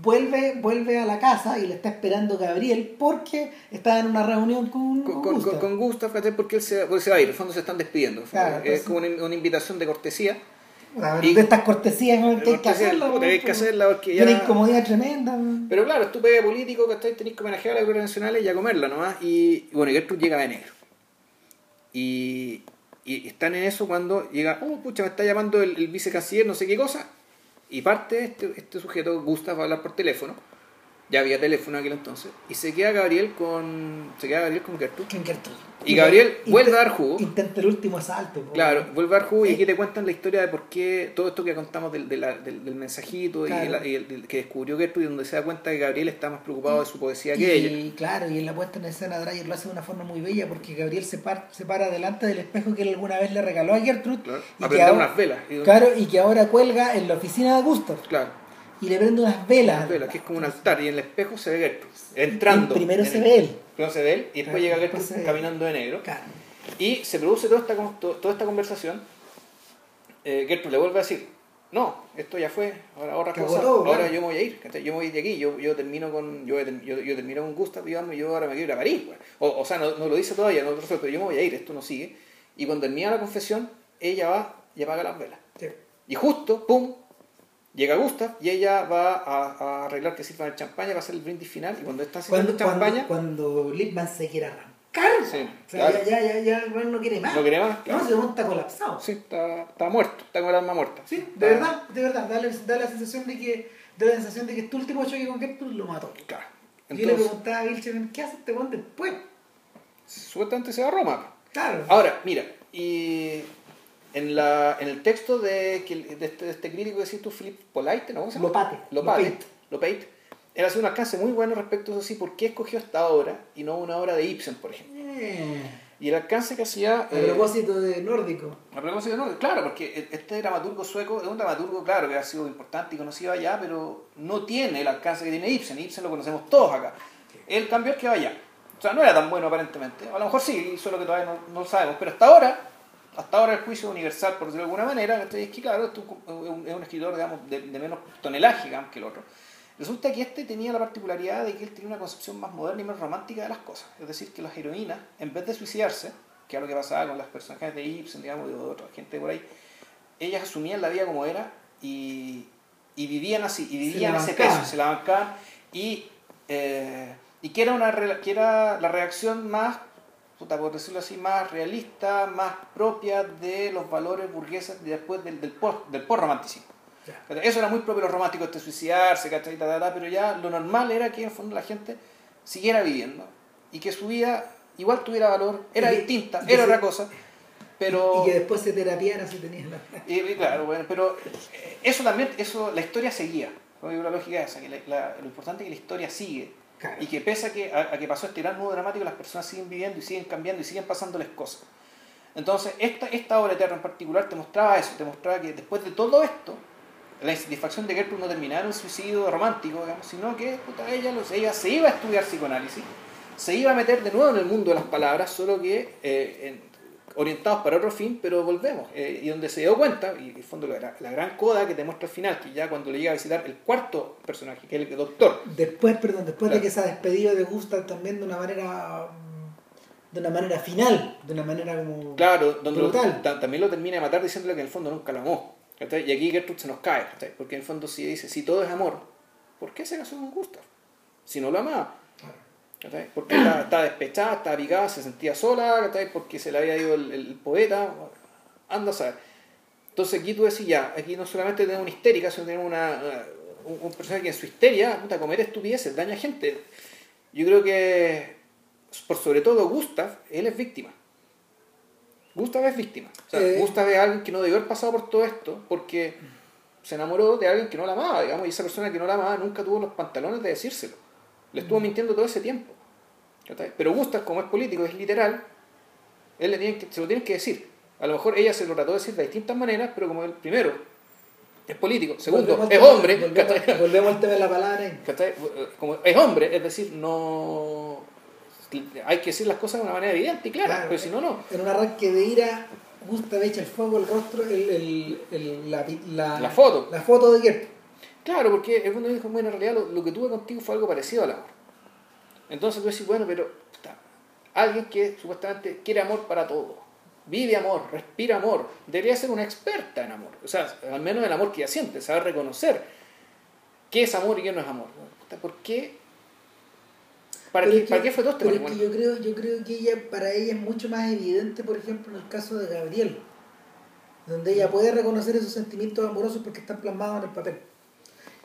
vuelve, vuelve a la casa y le está esperando Gabriel porque está en una reunión con, Con, con Gustav. con, con Gustav, porque él se, porque se va a ir, en el fondo se están despidiendo. Claro, es pues, como una, una invitación de cortesía. Sea, y- de estas cortesías ¿no? que hay que hacerla. hay que hacerla porque Y una ya- incomodidad tremenda. Pero claro, tú pegue político, ¿cachai? Tenés que homenajear a la gloria nacional y a comerla nomás. Y, y bueno, Gertrude llega de negro. Y, y están en eso cuando llega, oh, pucha, me está llamando el, el vicecanciller, no sé qué cosa. Y parte este, este sujeto, Gustav, va a hablar por teléfono. Ya había teléfono en aquel entonces. Y se queda Gabriel con, se queda Gabriel con Gertrude. Con Gertrude. Y Gabriel vuelve a dar jugo. Intenta el último asalto. Claro, vuelve a dar jugo y Eh. aquí te cuentan la historia de por qué todo esto que contamos del, de la- del, del mensajito y, Claro. la- y el, el que descubrió Gertrude, donde se da cuenta que Gabriel está más preocupado de su poesía que ella. Y claro, y en la puesta en escena Dreyer lo hace de una forma muy bella porque Gabriel se, par- se para delante del espejo que él alguna vez le regaló a Gertrude. Claro, y a prender ahora- unas velas. Claro, y que ahora cuelga en la oficina de Gustav Claro, y le prende unas velas. unas velas, que es como un altar, y en el espejo se ve Gertrude, entrando. Y primero en se el- ve él. Primero se ve él, y después llega Gertrude caminando de negro. Claro. Y se produce toda esta, toda esta conversación. Eh, Gertrude le vuelve a decir, no, esto ya fue, ahora otra cosa, todo, ahora claro. yo me voy a ir, yo me voy de aquí, yo, yo termino con yo, yo, yo termino con Gustav, digamos, y yo ahora me quiero ir a París. güey. O, o sea, no, no lo dice todavía, no lo resuelve, pero yo me voy a ir, esto no sigue. Y cuando termina la confesión, ella va y apaga las velas. Sí. Y justo, pum, llega Gustav y ella va a, a arreglar que sirvan el champaña para hacer el brindis final. Y cuando está haciendo el champaña, cuando, cuando Lippmann se quiere arrancar. Sí, o sea, claro. ya, ya, ya, ya, bueno, no quiere más. no quiere más, claro. No, se monta colapsado. Sí, está, está muerto, está con el alma muerta. Sí, de verdad, de verdad. Da la, da la sensación de que da la sensación de que este último choque con Gertrude lo mató. Claro. Yo le Entonces, preguntaba a Vilchen, ¿qué hace este weón después? supuestamente se va a Roma. Claro. Ahora, mira, y en, la, en el texto de, de, este, de este crítico que decís tú, Philip Polite, ¿no? Lopate. Lopate. Lopate. Él hace un alcance muy bueno respecto a eso, sí, por qué escogió esta obra y no una obra de Ibsen, por ejemplo. Eh, Y el alcance que hacía... a eh, propósito de nórdico. A propósito, no, claro, porque este dramaturgo sueco es un dramaturgo, claro, que ha sido importante y conocido allá, pero no tiene el alcance que tiene Ibsen. Ibsen lo conocemos todos acá. El cambio es que va allá. O sea, no era tan bueno aparentemente. A lo mejor sí, solo que todavía no, no lo sabemos. Pero hasta ahora, hasta ahora el juicio universal, por decirlo de alguna manera, es que claro, es un, es un escritor, digamos, de, de menos tonelaje, digamos, que el otro. Resulta que este tenía la particularidad de que él tenía una concepción más moderna y más romántica de las cosas. Es decir, que las heroínas, en vez de suicidarse, que es lo que pasaba con las personajes de Ibsen, digamos, y de otra gente por ahí, ellas asumían la vida como era y, y vivían así, y vivían ese peso, se la bancaban y, eh, y que, era una, que era la reacción más, puta, por decirlo así, más realista, más propia de los valores burgueses de después del, del, post, del post-romanticismo. Eso era muy propio de los románticos, este suicidarse, ¿cachai? pero ya lo normal era que en fondo la gente siguiera viviendo y que su vida igual tuviera valor, era distinta, era otra cosa. Pero, y que después se terapiara si tenías la... Y, claro, bueno, pero eh, eso también, eso, la historia seguía. La lógica es esa, que lo importante es que la historia sigue. Y que pese a que, a, que pasó este gran nudo dramático, las personas siguen viviendo y siguen cambiando y siguen pasándoles cosas. Entonces, esta, esta obra de teatro en particular te mostraba eso, te mostraba que después de todo esto, la insatisfacción de Gertrude no terminaba en un suicidio romántico, digamos, sino que ella, ella se iba a estudiar psicoanálisis, se iba a meter de nuevo en el mundo de las palabras, solo que eh, orientados para otro fin, pero volvemos. Eh, y donde se dio cuenta, y en fondo la, la, gran coda que te muestra al final, que ya cuando le llega a visitar el cuarto personaje, que es el doctor. Después, perdón, después de que se ha despedido de Gustav también de una manera de una manera final, de una manera como claro, donde también lo termina de matar diciéndole que en el fondo nunca lo amó. Y aquí Gertrude se nos cae, porque en el fondo si dice, si todo es amor, ¿por qué se casó con Gustav? Si no lo amaba. Porque estaba, despechada, estaba picada, se sentía sola, porque se le había ido el, poeta. Anda a saber. Entonces aquí tú decís ya, aquí no solamente tenemos una histérica, sino tenemos una, un, personaje que en su histeria, puta, comer estupideces, daña a gente. Yo creo que, por sobre todo Gustav, él es víctima. Gustav es víctima. O sea, eh. Gustav es alguien que no debió haber pasado por todo esto porque se enamoró de alguien que no la amaba, digamos, y esa persona que no la amaba nunca tuvo los pantalones de decírselo. Le estuvo mintiendo todo ese tiempo. Pero Gustav, como es político, es literal, él le tiene que, se lo tiene que decir. A lo mejor ella se lo trató de decir de distintas maneras, pero como el primero es político, segundo, es hombre. Volvemos, al tema de la palabra. Como es hombre, es decir, no. Hay que decir las cosas de una manera evidente y clara, pero si no, no. En un arranque de ira, Gustav echa el fuego, el rostro, el, el, la, la, foto. La foto de Gert. Claro, porque el mundo dijo, bueno, en realidad lo, que tuve contigo fue algo parecido al amor. Entonces tú decís, bueno, pero alguien que supuestamente quiere amor para todo, vive amor, respira amor, debería ser una experta en amor. O sea, al menos el amor que ella siente, saber reconocer qué es amor y qué no es amor. ¿Por qué? ¿Para, qué, ¿para qué fue todo este pero yo creo, yo creo que ella, para ella es mucho más evidente, por ejemplo, en el caso de Gabriel, donde ella puede reconocer esos sentimientos amorosos porque están plasmados en el papel.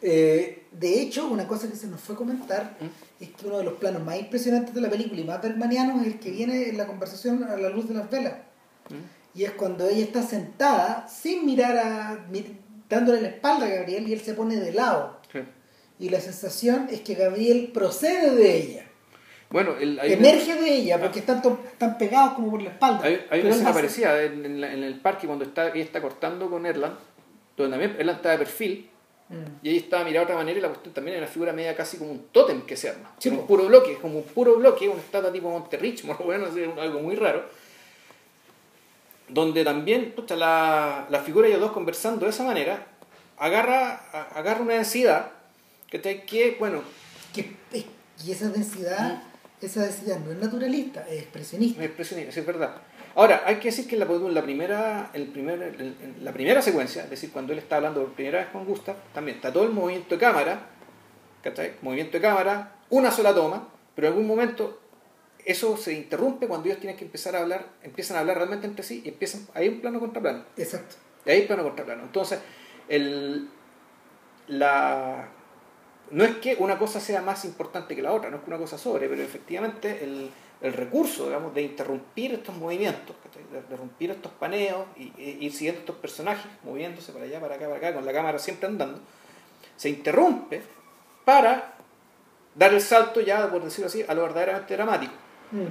Eh, de hecho, una cosa que se nos fue a comentar ¿Mm? es que uno de los planos más impresionantes de la película y más bermanianos es el que viene en la conversación a la luz de las velas. ¿Mm? Y es cuando ella está sentada, sin mirar a. dándole la espalda a Gabriel y él se pone de lado. Y la sensación es que Gabriel procede de ella. Bueno, el, emerge de ella porque están, tan pegados como por la espalda. Hay, una escena parecida en, el parque cuando está, ella está cortando con Erland, donde también Erland está de perfil y ahí estaba mirada de otra manera y la cuestión también era una figura media casi como un tótem que se arma. un puro bloque, como un puro bloque, una estatua tipo Monterrich, bueno, algo muy raro. Donde también la, la figura de ellos dos conversando de esa manera agarra, agarra una densidad que, que bueno... Que, y esa densidad, esa densidad no es naturalista, es expresionista. Es expresionista, es verdad. Ahora, hay que decir que en la, la, primera, el primer, la primera secuencia, es decir, cuando él está hablando por primera vez con Gustav, también está todo el movimiento de cámara, ¿cachai? Movimiento de cámara, una sola toma, pero en algún momento eso se interrumpe cuando ellos tienen que empezar a hablar, empiezan a hablar realmente entre sí y empiezan, hay un plano contra plano. Exacto. Y hay plano contra plano. Entonces, el, la, no es que una cosa sea más importante que la otra, no es que una cosa sobre, pero efectivamente el, el recurso, digamos, de interrumpir estos movimientos, de interrumpir estos paneos y, ir siguiendo estos personajes, moviéndose para allá, para acá, para acá, con la cámara siempre andando, se interrumpe para dar el salto ya, por decirlo así, a lo verdaderamente dramático. Mm.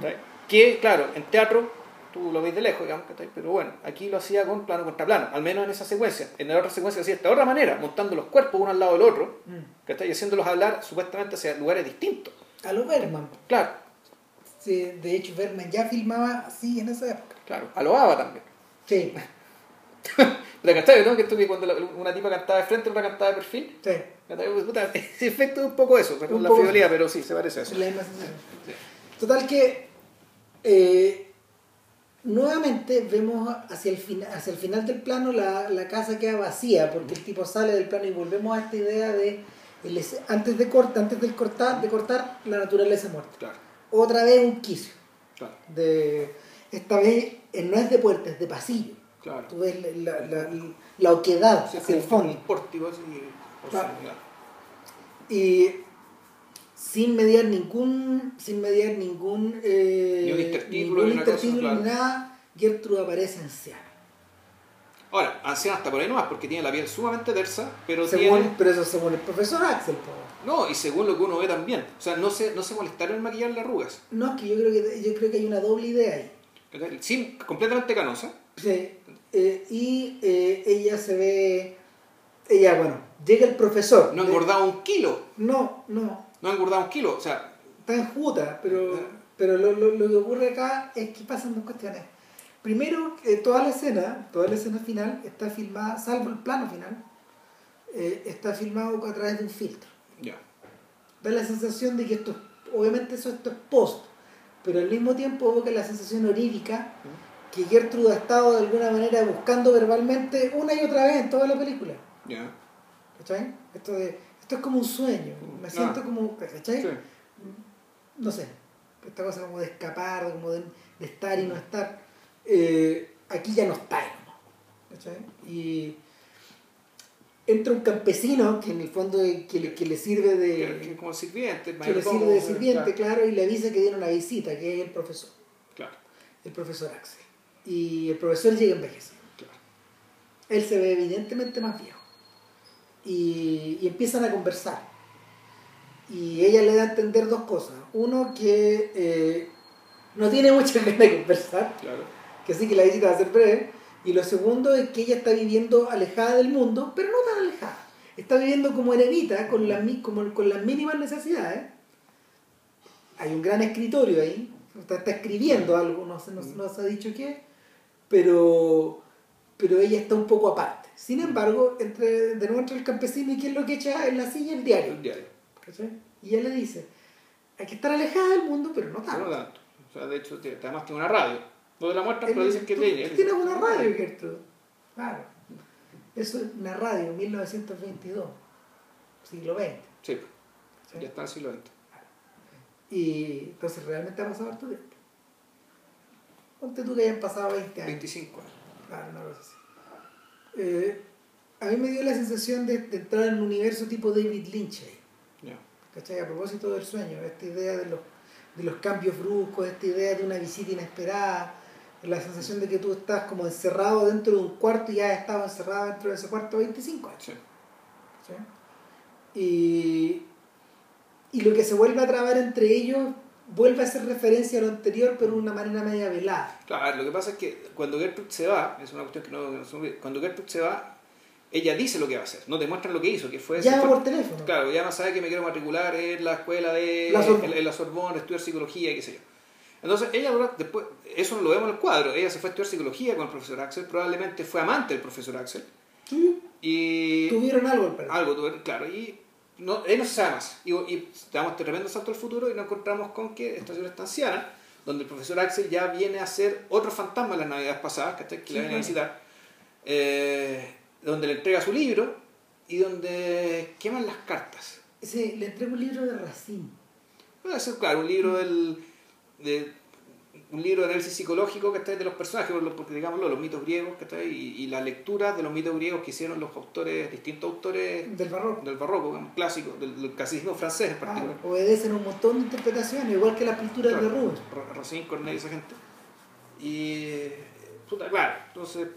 Que, claro, en teatro tú lo ves de lejos, digamos, pero bueno, aquí lo hacía con plano contra plano, al menos en esa secuencia. En la otra secuencia lo hacía de esta otra manera, montando los cuerpos uno al lado del otro, mm. y haciéndolos hablar supuestamente hacia lugares distintos. A lo Berman. Claro, de hecho, Berman ya filmaba así en esa época. Claro, a lo Ava también. Sí. ¿La cantaste, no? Que esto que cuando una tipa cantaba de frente, otra cantaba de perfil. Sí. Ese efecto es un poco eso, con la fidelidad, pero sí, se parece a eso. Total que eh, nuevamente vemos hacia el, final hacia el final del plano la, la, casa queda vacía porque el tipo sale del plano y volvemos a esta idea de antes de cortar antes de cortar de cortar la naturaleza muerta claro otra vez un quicio. De, esta vez eh, no es de puerta, es de pasillo. Claro. Tú ves la, la, la, la oquedad Sí, hacia el fondo. Pórtico así. o sea, Claro. ya. Y sin mediar ningún, sin mediar ningún, eh, Ni un intertítulo, ningún ni intertítulo, nada, Gertrude aparece anciana. Ahora, anciana hasta por ahí nomás, porque tiene la piel sumamente tersa, pero Según, tiene. pero eso según el profesor Axel. po. No, y según lo que uno ve también. O sea, no se, no se molestaron en maquillarle arrugas. No, es que yo creo que yo creo que hay una doble idea ahí. Sin, completamente canosa. Sí. Eh, y eh, ella se ve, ella, bueno, llega el profesor. No ha engordado un kilo. No, no, No ha engordado un kilo. O sea, está enjuta, pero, Ya. pero lo, lo- lo que ocurre acá es que pasan dos cuestiones. Primero, eh, toda la escena, toda la escena final está filmada, salvo el plano final, está filmado a través de un filtro. Da la sensación de que esto, es- obviamente eso esto es post, pero al mismo tiempo evoca la sensación onírica que Gertrude ha estado de alguna manera buscando verbalmente una y otra vez en toda la película. Ya. ¿Cachai? Esto, de, esto es como un sueño, me siento Ah. como, ¿cachai? Sí. no sé, esta cosa como de escapar, como de, de estar y no estar, eh, aquí ya no está. ¿no? ¿Cachai? Y entra un campesino que en el fondo que le, que le sirve que de como sirviente. que le sirve de sirviente, Claro. claro, y le avisa que tiene una visita, que es el profesor, claro, el profesor Axel. Y el profesor llega envejecido. claro. Él se ve evidentemente más viejo. Y, y empiezan a conversar. Y ella le da a entender dos cosas. Uno, que eh, no tiene mucha ganas de conversar, claro. que sí que la visita va a ser breve. Y lo segundo es que ella está viviendo alejada del mundo, pero no tan alejada. Está viviendo como eremita, con, las como, con las mínimas necesidades. Hay un gran escritorio ahí, está, está escribiendo algo, no, se- no, no se ha dicho qué, pero, pero ella está un poco aparte. Sin embargo, entre, de nuevo entre el campesino y quién lo que echa en la silla el diario. El diario. Y ella le dice, hay que estar alejada del mundo, pero no tanto. no tanto. O sea, de hecho, además tiene una radio. No te la muestran, Él- pero dicen que tú- tiene. tú Tienes una radio, Gertrude. Claro. Eso es una radio, 1922, siglo XX. Sí, ¿sí? ya está en el siglo XX. Y entonces realmente ha pasado harto tiempo. Ponte tú que hayan pasado 20 años. 25 años. Claro, una cosa así. Eh, a mí me dio la sensación de, de entrar en un universo tipo David Lynch ahí. Ya. ¿Cachai? A propósito del sueño, esta idea de los, de los cambios bruscos, esta idea de una visita inesperada, la sensación de que tú estás como encerrado dentro de un cuarto y ya has estado encerrado dentro de ese cuarto 25 años. Sí. ¿cachai? Y, y lo que se vuelve a trabar entre ellos vuelve a hacer referencia a lo anterior, pero de una manera media velada. Claro, lo que pasa es que cuando Gertrude se va, es una cuestión que no, no cuando Gertrude se va, ella dice lo que va a hacer, no te muestran lo que hizo, que fue... Llama por teléfono. Claro, ya no sabe que me quiero matricular en la escuela de La en, en la Sorbonne, estudiar psicología y qué sé yo. Entonces, ella después, eso lo vemos en el cuadro, ella se fue a estudiar psicología con el profesor Axel, probablemente fue amante del profesor Axel, Sí, y Tuvieron algo al parecer. algo, claro, y no, él no se sabe más. Y, y damos tremendo salto al futuro y nos encontramos con que esta ciudad está anciana, donde el profesor Axel ya viene a ser otro fantasma en las navidades pasadas, que, que Sí, le viene a visitar, eh, donde le entrega su libro y donde queman las cartas. Sí, le entrego un libro de Racine. Puede ser, claro, un libro del, de, un libro de análisis psicológico que está de los personajes, porque digámoslo, los mitos griegos que está y, y la lectura de los mitos griegos que hicieron los autores, distintos autores Del barroco. del barroco, digamos, clásico, del, del clasicismo francés en Claro, particular. obedecen un montón de interpretaciones, igual que las pinturas Claro, de Rubens. Ra- Racine, Corneille, esa gente. Y, puta, claro, entonces,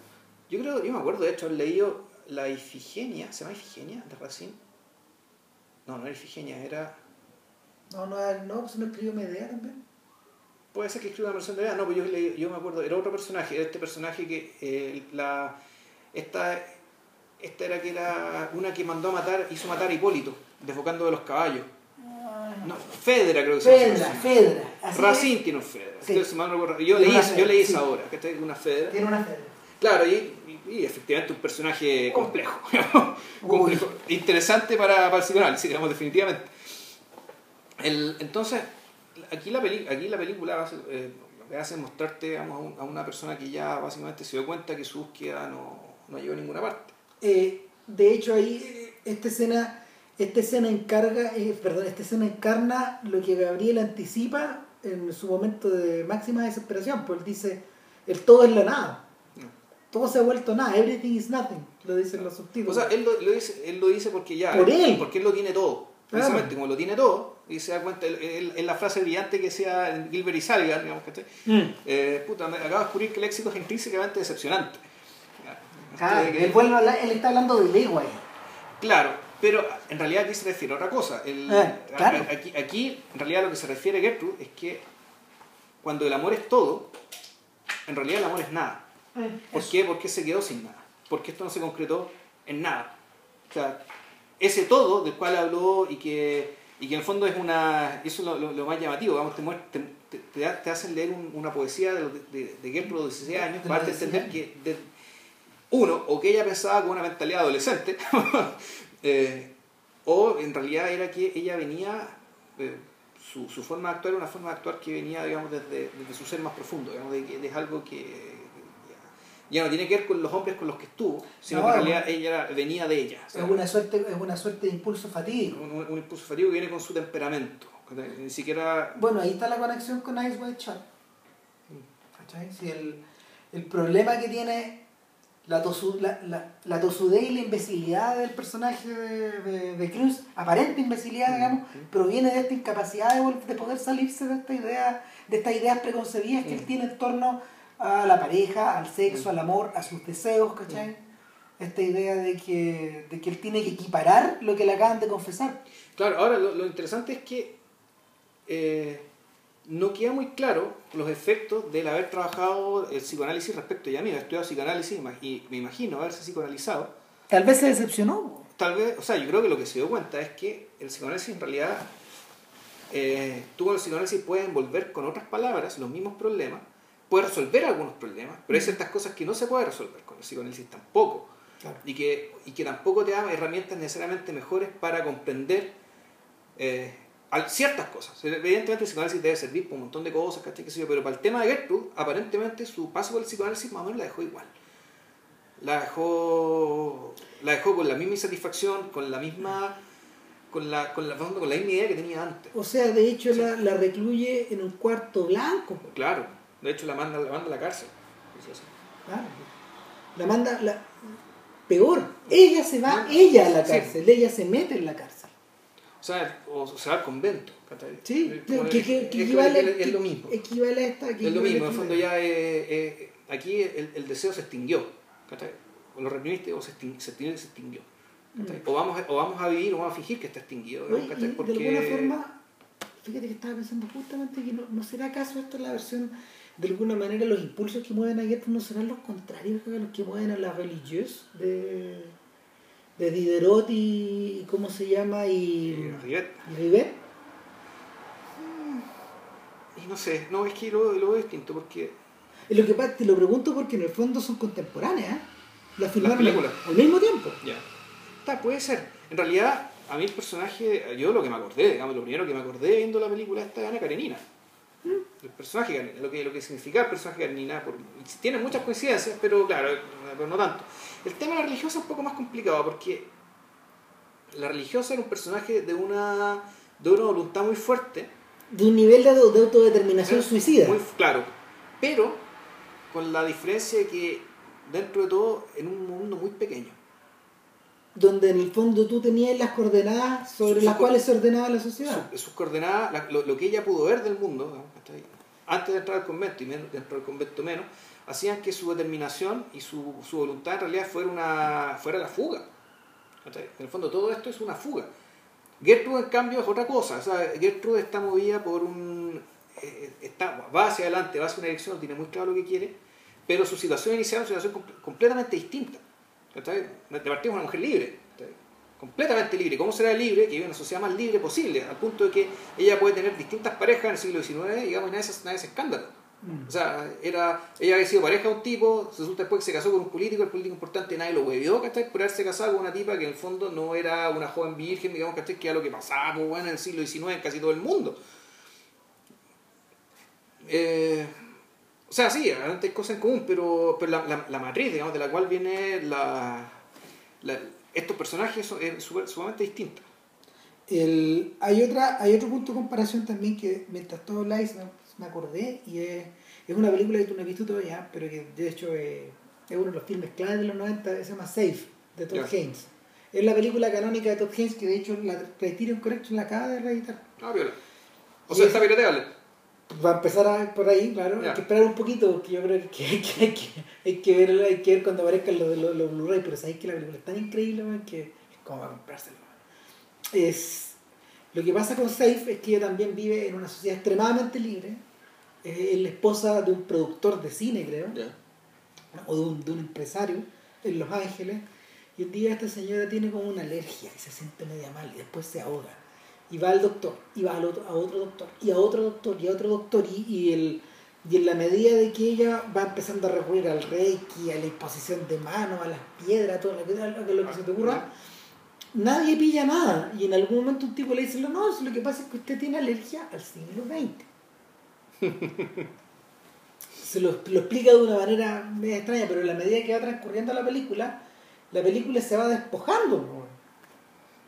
yo creo, yo me acuerdo de hecho haber leído la Ifigenia, ¿se llama Ifigenia de Racine? No, no era Ifigenia, era... No, no, no, pues no escribió Medea también. Puede ser que escriba una versión de verdad, no, pero yo, yo me acuerdo, era otro personaje, era este personaje que eh, la esta, esta era que era una que mandó a matar, hizo matar a Hipólito, desbocando de los caballos. No, Fedra creo que se llama. Fedra, Fedra. Racine tiene un Fedra. Sí. Entonces, yo Tiene leí, yo leí esa obra, que está una. Fedra. Tiene una Fedra. Claro, y, y- y efectivamente un personaje complejo, complejo, interesante para, para el psicoanálisis, digamos, definitivamente. El, entonces, aquí la, peli, aquí la película hace, eh, lo que hace es mostrarte digamos, a, un- a una persona que ya básicamente se dio cuenta que su búsqueda no, no llegó a ninguna parte. Eh, de hecho, ahí esta escena, esta escena encarga, eh, perdón, esta escena encarna lo que Gabriel anticipa en su momento de máxima desesperación, pues él dice, el todo es la nada. No. todo se ha vuelto nada, everything is nothing, lo dicen los O subtítulos. sea, él lo, lo dice, él lo dice porque ya. Por él. Porque él lo tiene todo. Claro. Precisamente, como lo tiene todo, y se da cuenta, en la frase brillante que sea Gilbert y Sullivan, digamos, ¿cachai? Mm. Eh, puta, me acabo de descubrir que el éxito es intrínsecamente decepcionante. Que- él, hablar- él está hablando de Lego ahí. Claro, pero en realidad aquí se refiere a otra cosa. El- Eh, claro. a- aquí, aquí, en realidad, lo que se refiere Gertrude es que cuando el amor es todo, en realidad el amor es nada. ¿Por Eso. qué? Porque se quedó sin nada. Porque esto no se concretó en nada. O sea, ese todo del cual habló y que, y que en el fondo es una. Eso es lo, lo- lo más llamativo. Vamos, te, te, te- te hacen leer un- una poesía de, de, de Gertrude de 16 años para entender 16 que. de- uno, o que ella pensaba con una mentalidad adolescente, eh, o en realidad era que ella venía. eh, su, su forma de actuar era una forma de actuar que venía, digamos, desde, desde su ser más profundo, digamos, de es algo que ya no tiene que ver con los hombres con los que estuvo, sino No, que en realidad ella venía de ella. sea, Es una suerte, es una suerte de impulso fatídico. un, un- un impulso fatigo que viene con su temperamento. Ni siquiera. Bueno, ahí está la conexión con Ice White. ¿Cachai? Si el, el problema que tiene la, tosu- la, la, la tosudez y la imbecilidad del personaje de, de, de Cruz, aparente imbecilidad, digamos, Ujú. proviene de esta incapacidad de, de poder salirse de esta idea, de estas ideas preconcebidas que él Mm. tiene en torno a la pareja, al sexo, al amor, a sus deseos, ¿cachai? Esta idea de que, de que él tiene que equiparar lo que le acaban de confesar. Claro, ahora lo, lo interesante es que eh, no queda muy claro los efectos del haber trabajado el psicoanálisis respecto a ella misma. Estudiado psicoanálisis y me imagino haberse psicoanalizado. Tal vez se decepcionó. Tal vez, o sea, yo creo que lo que se dio cuenta es que el psicoanálisis en realidad, eh, tú con el psicoanálisis puedes envolver con otras palabras los mismos problemas, puedes resolver algunos problemas, pero hay ciertas cosas que no se puede resolver con el psicoanálisis tampoco. Claro. y que, y que tampoco te da herramientas necesariamente mejores para comprender eh, ciertas cosas. Evidentemente el psicoanálisis debe servir para un montón de cosas, ¿cachai? Qué sé yo, pero para el tema de Gertrude, aparentemente su paso por el psicoanálisis más o menos la dejó igual. La dejó, la dejó con la misma insatisfacción, con la misma con la, con la, con la misma idea que tenía antes. O sea, de hecho Sí. la, la recluye en un cuarto blanco. Claro, de hecho la manda, la manda a la cárcel. Claro. La manda, la... peor, ella se va, No, ella a la sí. cárcel, ella se mete en la cárcel. O sea, o se va al convento. Sí, que, que, que es- equivale, es- es lo mismo. Equivale a esta. Es lo mismo, en el fondo ya eh, eh, aquí el, el deseo se extinguió. O lo reprimiste o se extinguió. Se extinguió, se extinguió, ¿cachai? O, vamos a, o vamos a vivir o vamos a fingir que está extinguido. Oye, ¿cachai? y Porque- de alguna forma, fíjate que estaba pensando justamente que no, no será acaso esta la versión, de alguna manera los impulsos que mueven a Gertrude no serán los contrarios a los que mueven a la religieuse de, de Diderot y, y ¿cómo se llama? Y, eh, Rivet. y Rivet. Y no sé, no, es que lo, lo veo distinto porque Es lo que pasa, te lo pregunto porque en el fondo son contemporáneas, ¿eh? Las filmaron películas. al mismo tiempo. Ya. Está, puede ser. En realidad, a mí el personaje, yo lo que me acordé, digamos, lo primero que me acordé viendo la película esta de Ana Karenina. El personaje Karenina, lo que, lo que significa el personaje Karenina, por, tiene muchas coincidencias, pero claro, pero no tanto. El tema de la religiosa es un poco más complicado porque la religiosa era un personaje de una, de una voluntad muy fuerte, De un nivel de, de autodeterminación suicida. muy claro, pero con la diferencia de que dentro de todo en un mundo muy pequeño. Donde en el fondo tú tenías las coordenadas sobre Su- las su- cuales se ordenaba la sociedad. Sus, coordenadas, la- lo, lo que ella pudo ver del mundo, antes de entrar al convento y menos, dentro del convento menos, hacían que su determinación y su, su voluntad en realidad fuera, una, fuera la fuga. En el fondo todo esto es una fuga. Gertrude en cambio es otra cosa. O sea, Gertrude está movida por un... eh, está, va hacia adelante, va hacia una dirección, tiene muy claro lo que quiere, pero su situación inicial es una situación comple- completamente distinta. ¿Cachai? De partida es una mujer libre. ¿cachai? completamente libre. ¿Cómo será libre? Que vive en una sociedad más libre posible, al punto de que ella puede tener distintas parejas en el siglo XIX, digamos, y nadie se, nadie se escándalo. Mm. O sea, era, ella había sido pareja de un tipo, resulta después que se casó con un político, el político importante nadie lo huevió, ¿cachai? Por haberse casado con una tipa que en el fondo no era una joven virgen, digamos, ¿cachai? Que era lo que pasaba, pues, bueno, en el siglo XIX en casi todo el mundo. Eh, o sea, sí, hay cosas en común, pero, pero la, la- la matriz, digamos, de la cual viene la, la- estos personajes son es súper- sumamente distinta. El, hay, otra, hay otro punto de comparación también que mientras todo habláis me, me acordé y es, es una película que tú no has visto todavía, pero que de hecho es, es uno de los filmes claves de los 90, se llama Safe, de Todd Ya. Haynes. Es la película canónica de Todd Haynes que de hecho la Criterion Collection la acaba de reeditar. Ah, viola. O Y sea, ese- está pirateable. Va a empezar a, por ahí, claro. Hay que esperar un poquito porque yo creo que hay que, hay que, hay que, ver, hay que ver cuando aparezcan los, los, los Blu-ray, pero sabéis que la película es tan increíble man, que es como para comprárselo. Es, lo que pasa con Safe es que ella también vive en una sociedad extremadamente libre. Eh, Es la esposa de un productor de cine, creo, o de un, de un empresario en Los Ángeles. Y un día esta señora tiene como una alergia y se siente media mal y después se ahoga. Y va al doctor, y va al otro, a otro doctor, y a otro doctor, y a otro doctor, y, y, el, y en la medida de que ella va empezando a recurrir al reiki, a la imposición de manos, a las piedras, todo lo que, a lo que se te ocurra, nadie pilla nada. Y en algún momento un tipo le dice, no, no, lo que pasa es que usted tiene alergia al siglo XX. se lo, lo explica de una manera media extraña, pero en la medida que va transcurriendo la película, la película se va despojando.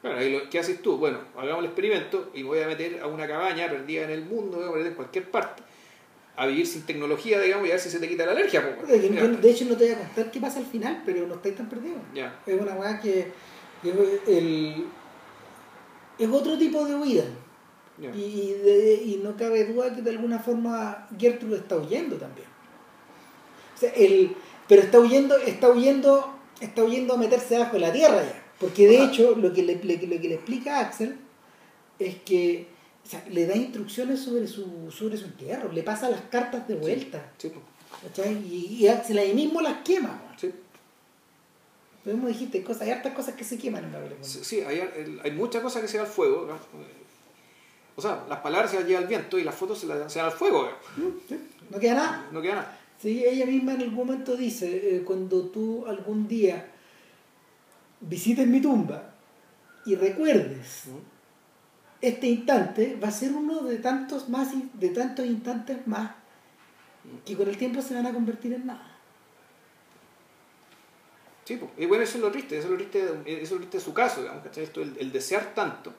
¿No? Bueno, ahí lo, ¿qué haces tú? Bueno, hagamos el experimento y me voy a meter a una cabaña perdida en el mundo, voy a meter en cualquier parte, a vivir sin tecnología, digamos, y a ver si se te quita la alergia. yo- Mira. de hecho, no te voy a contar qué pasa al final, pero no estáis tan perdidos. Es una weá que, el, es otro tipo de huida. y de- y no cabe duda que de alguna forma Gertrude está huyendo también. O sea, el, pero está huyendo, está huyendo, está huyendo a meterse bajo la tierra ya. Porque de hecho lo que le, le- lo que le explica a Axel es que o sea, le da instrucciones sobre su, sobre su entierro, le pasa las cartas de vuelta. Sí, ¿cachai? Y, y Axel ahí mismo las quema. sí. Lo mismo dijiste, cosas, hay hartas cosas que se queman en la película. Sí, sí, hay, hay muchas cosas que se van al fuego. ¿no? O sea, las palabras se las lleva el viento y las fotos se las se van al fuego. ¿no? Sí, No queda nada. No queda nada. Sí, ella misma en algún momento dice, eh, cuando tú algún día visites mi tumba y recuerdes este instante, va a ser uno de tantos más de tantos instantes más que con el tiempo se van a convertir en nada. Sí, y bueno, eso es lo triste, eso es lo triste, eso es lo triste de su caso, digamos, ¿cachai? Esto, el, el desear tanto,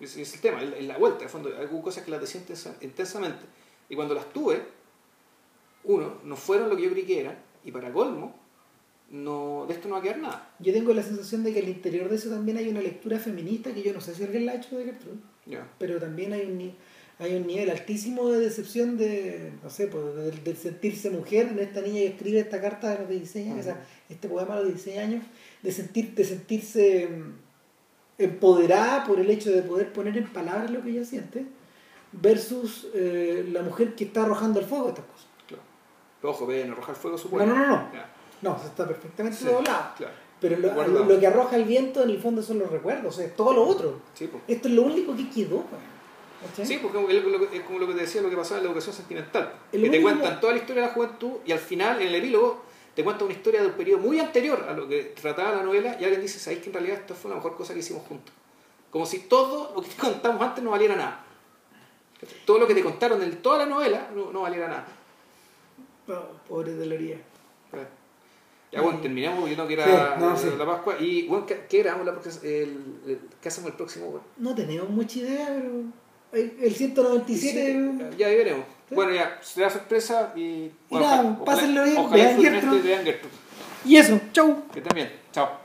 ese es el tema, el- el- la vuelta, en el fondo, hay cosas que las deseé intensa- intensamente, y cuando las tuve, uno, no fueron lo que yo creí que eran, y para colmo, no, de esto no va a quedar nada. Yo tengo la sensación de que al interior de eso también hay una lectura feminista que yo no sé si alguien la ha hecho de Gertrude, pero también hay un, hay un nivel altísimo de decepción de, no sé, pues, del sentirse mujer en esta niña que escribe esta carta de los 16 años, o sea, este poema a los 16 años, de, sentir, de sentirse mm, empoderada por el hecho de poder poner en palabras lo que ella siente, versus eh, la mujer que está arrojando al fuego estas cosas. Claro. Pero ojo, ven, arrojar fuego su No, no, no. No, está perfectamente Sí, doblado. Claro. Pero lo, que arroja el viento en el fondo son los recuerdos, sea, todo lo otro. Sí. Esto es lo único que quedó. Sí, porque es es como lo que te decía, lo que pasaba en la educación sentimental. El que te cuentan toda la historia de la juventud y al final, en el epílogo, te cuenta una historia de un periodo muy anterior a lo que trataba la novela y alguien dice, ¿sabéis que en realidad esto fue la mejor cosa que hicimos juntos? Como si todo lo que te contamos antes no valiera nada. Todo lo que te contaron en toda la novela no, no valiera nada. Oh, pobre de. Ya bueno, terminamos porque yo ir a Sí, no, sí. la Pascua. Y bueno, ¿qué, qué grabamos la próxima- el- el- ¿qué hacemos el próximo? Bueno? No tenemos mucha idea, pero el el 197... Sí, ya ahí veremos. Bueno, ya, será sorpresa y... nada, ojalá- pásenlo bien, Ojalá vean y vean Gertrude. Y eso, chau. Que bien. Chao.